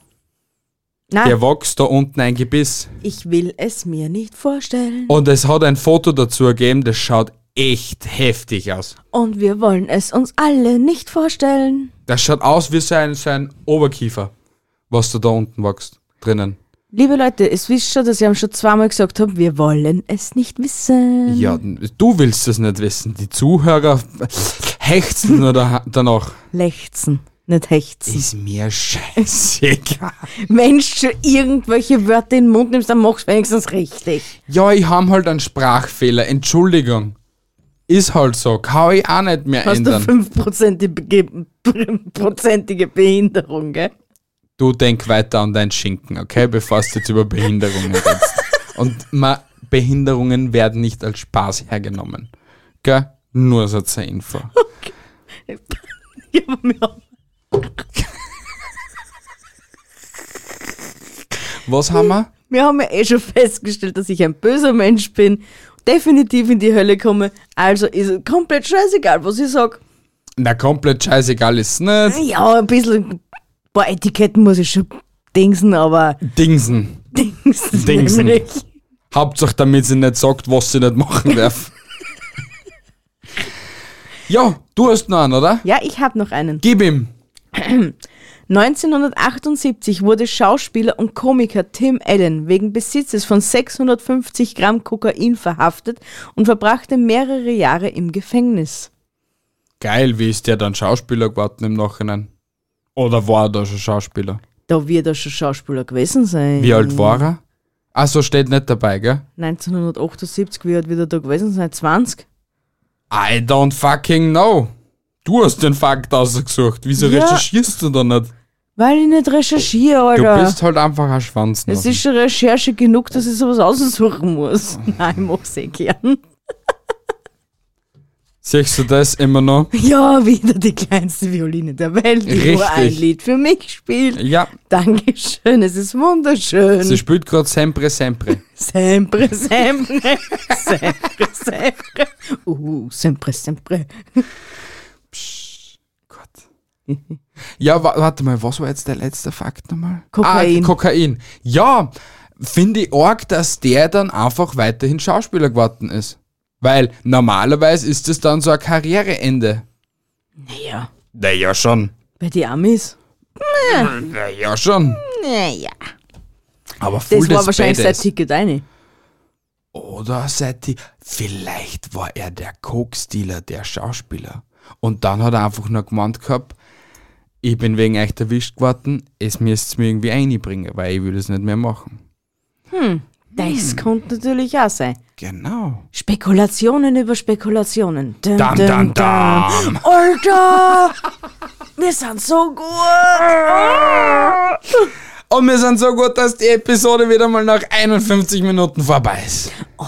[SPEAKER 2] Nein,
[SPEAKER 1] dir wächst da unten ein Gebiss.
[SPEAKER 2] ich will es mir nicht vorstellen.
[SPEAKER 1] Und es hat ein Foto dazu gegeben, das schaut echt heftig aus.
[SPEAKER 2] Und wir wollen es uns alle nicht vorstellen.
[SPEAKER 1] Das schaut aus wie so ein, so ein Oberkiefer, was du da unten wächst, drinnen.
[SPEAKER 2] Liebe Leute, es wisst schon, dass ich ihm schon zweimal gesagt habe, wir wollen es nicht wissen.
[SPEAKER 1] Ja, du willst es nicht wissen. Die Zuhörer hechzen nur da, danach.
[SPEAKER 2] Lechzen, nicht hechzen.
[SPEAKER 1] Ist mir scheißegal.
[SPEAKER 2] Wenn du schon irgendwelche Wörter in den Mund nimmst, dann machst du wenigstens richtig.
[SPEAKER 1] Ja, ich habe halt einen Sprachfehler. Entschuldigung. Ist halt so. Kann ich auch nicht mehr
[SPEAKER 2] Hast du
[SPEAKER 1] ändern.
[SPEAKER 2] fünfprozentige prozentige Behinderung, gell?
[SPEAKER 1] Du denk weiter an dein Schinken, okay? Bevor du jetzt über Behinderungen redest. Und ma, Behinderungen werden nicht als Spaß hergenommen. Gell? Nur so zur Info.
[SPEAKER 2] Ja, aber wir haben
[SPEAKER 1] Was haben wir?
[SPEAKER 2] Wir haben ja eh schon festgestellt, dass ich ein böser Mensch bin, definitiv in die Hölle komme, also ist es komplett scheißegal, was ich sag.
[SPEAKER 1] Na, komplett scheißegal ist nicht.
[SPEAKER 2] Ja, ein bisschen, ein paar Etiketten muss ich schon dingsen, aber
[SPEAKER 1] Dingsen.
[SPEAKER 2] dingsen.
[SPEAKER 1] Dingsen.
[SPEAKER 2] nämlich.
[SPEAKER 1] Hauptsache, damit sie nicht sagt, was sie nicht machen darf. ja, du hast noch einen, oder?
[SPEAKER 2] Ja, ich habe noch einen.
[SPEAKER 1] Gib ihm.
[SPEAKER 2] 1978 wurde Schauspieler und Komiker Tim Allen wegen Besitzes von 650 Gramm Kokain verhaftet und verbrachte mehrere Jahre im Gefängnis.
[SPEAKER 1] Geil, wie ist der dann Schauspieler geworden im Nachhinein? Oder war er da schon Schauspieler?
[SPEAKER 2] Da wird er schon Schauspieler gewesen sein.
[SPEAKER 1] Wie alt war er? Ach so, steht nicht dabei, gell?
[SPEAKER 2] 1978, wie alt wird er da gewesen sein? 20?
[SPEAKER 1] I don't fucking know. Du hast den Fakt ausgesucht. Wieso
[SPEAKER 2] Ja.
[SPEAKER 1] recherchierst du da nicht?
[SPEAKER 2] Weil ich nicht recherchiere,
[SPEAKER 1] Du
[SPEAKER 2] Alter.
[SPEAKER 1] bist halt einfach ein Schwanz.
[SPEAKER 2] es ist schon Recherche genug, dass ich sowas aussuchen muss. Nein, ich mach's eh gern.
[SPEAKER 1] Siehst du das immer noch?
[SPEAKER 2] Ja, wieder die kleinste Violine der Welt, die nur ein. Lied für mich spielt.
[SPEAKER 1] Ja,
[SPEAKER 2] Dankeschön, es ist wunderschön.
[SPEAKER 1] sie spielt gerade Sempre Sempre.
[SPEAKER 2] Sempre, sempre, sempre, sempre. Uh, sempre, sempre.
[SPEAKER 1] Ja, wa warte mal, was war jetzt der letzte Fakt nochmal?
[SPEAKER 2] Kokain.
[SPEAKER 1] Ah, Kokain. Ja, finde ich arg, dass der dann einfach weiterhin Schauspieler geworden ist. Weil normalerweise ist es dann so ein Karriereende.
[SPEAKER 2] Naja,
[SPEAKER 1] Naja, schon.
[SPEAKER 2] bei die Amis?
[SPEAKER 1] Naja, schon.
[SPEAKER 2] Naja.
[SPEAKER 1] Aber voll
[SPEAKER 2] Das war
[SPEAKER 1] das
[SPEAKER 2] wahrscheinlich sein
[SPEAKER 1] Badass.
[SPEAKER 2] Ticket eine.
[SPEAKER 1] Oder seit die, vielleicht war er der Coke-Dealer, der Schauspieler. Und dann hat er einfach nur gemeint gehabt, ich bin wegen euch erwischt geworden, es müsst mir irgendwie einbringen, weil ich will das nicht mehr machen.
[SPEAKER 2] Das
[SPEAKER 1] Hm.
[SPEAKER 2] konnte natürlich auch sein.
[SPEAKER 1] Genau.
[SPEAKER 2] Spekulationen über Spekulationen.
[SPEAKER 1] Dam,
[SPEAKER 2] dum,
[SPEAKER 1] dam,
[SPEAKER 2] dum.
[SPEAKER 1] dam.
[SPEAKER 2] Alter! Wir sind so gut!
[SPEAKER 1] Und wir sind so gut, dass die Episode wieder mal nach 51 Minuten vorbei ist. Oi.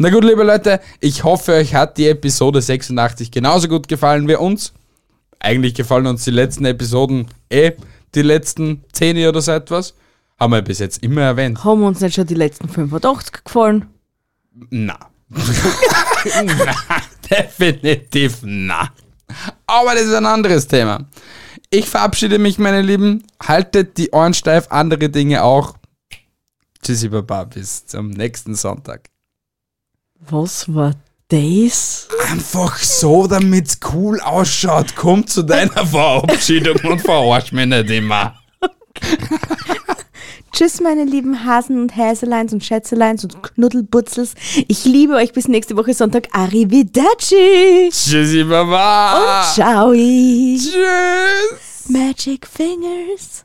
[SPEAKER 1] Na gut, liebe Leute, ich hoffe, euch hat die Episode 86 genauso gut gefallen wie uns. Eigentlich gefallen uns die letzten Episoden eh, die letzten 10 oder so etwas. Haben wir bis jetzt immer erwähnt.
[SPEAKER 2] Haben uns nicht schon die letzten 85 gefallen?
[SPEAKER 1] Na. na, definitiv na. Aber das ist ein anderes Thema. Ich verabschiede mich, meine Lieben. Haltet die Ohren steif, andere Dinge auch. Tschüssi, Baba, bis zum nächsten Sonntag.
[SPEAKER 2] Was war das?
[SPEAKER 1] Einfach so, damit's cool ausschaut. Komm zu deiner Verabschiedung und verarsch mich nicht immer.
[SPEAKER 2] Tschüss, meine lieben Hasen und Häseleins und Schätzeleins und Knuddelbutzels. Ich liebe euch bis nächste Woche Sonntag. Arrivederci!
[SPEAKER 1] Tschüssi, Baba.
[SPEAKER 2] Und ciao!
[SPEAKER 1] Tschüss.
[SPEAKER 2] Magic Fingers.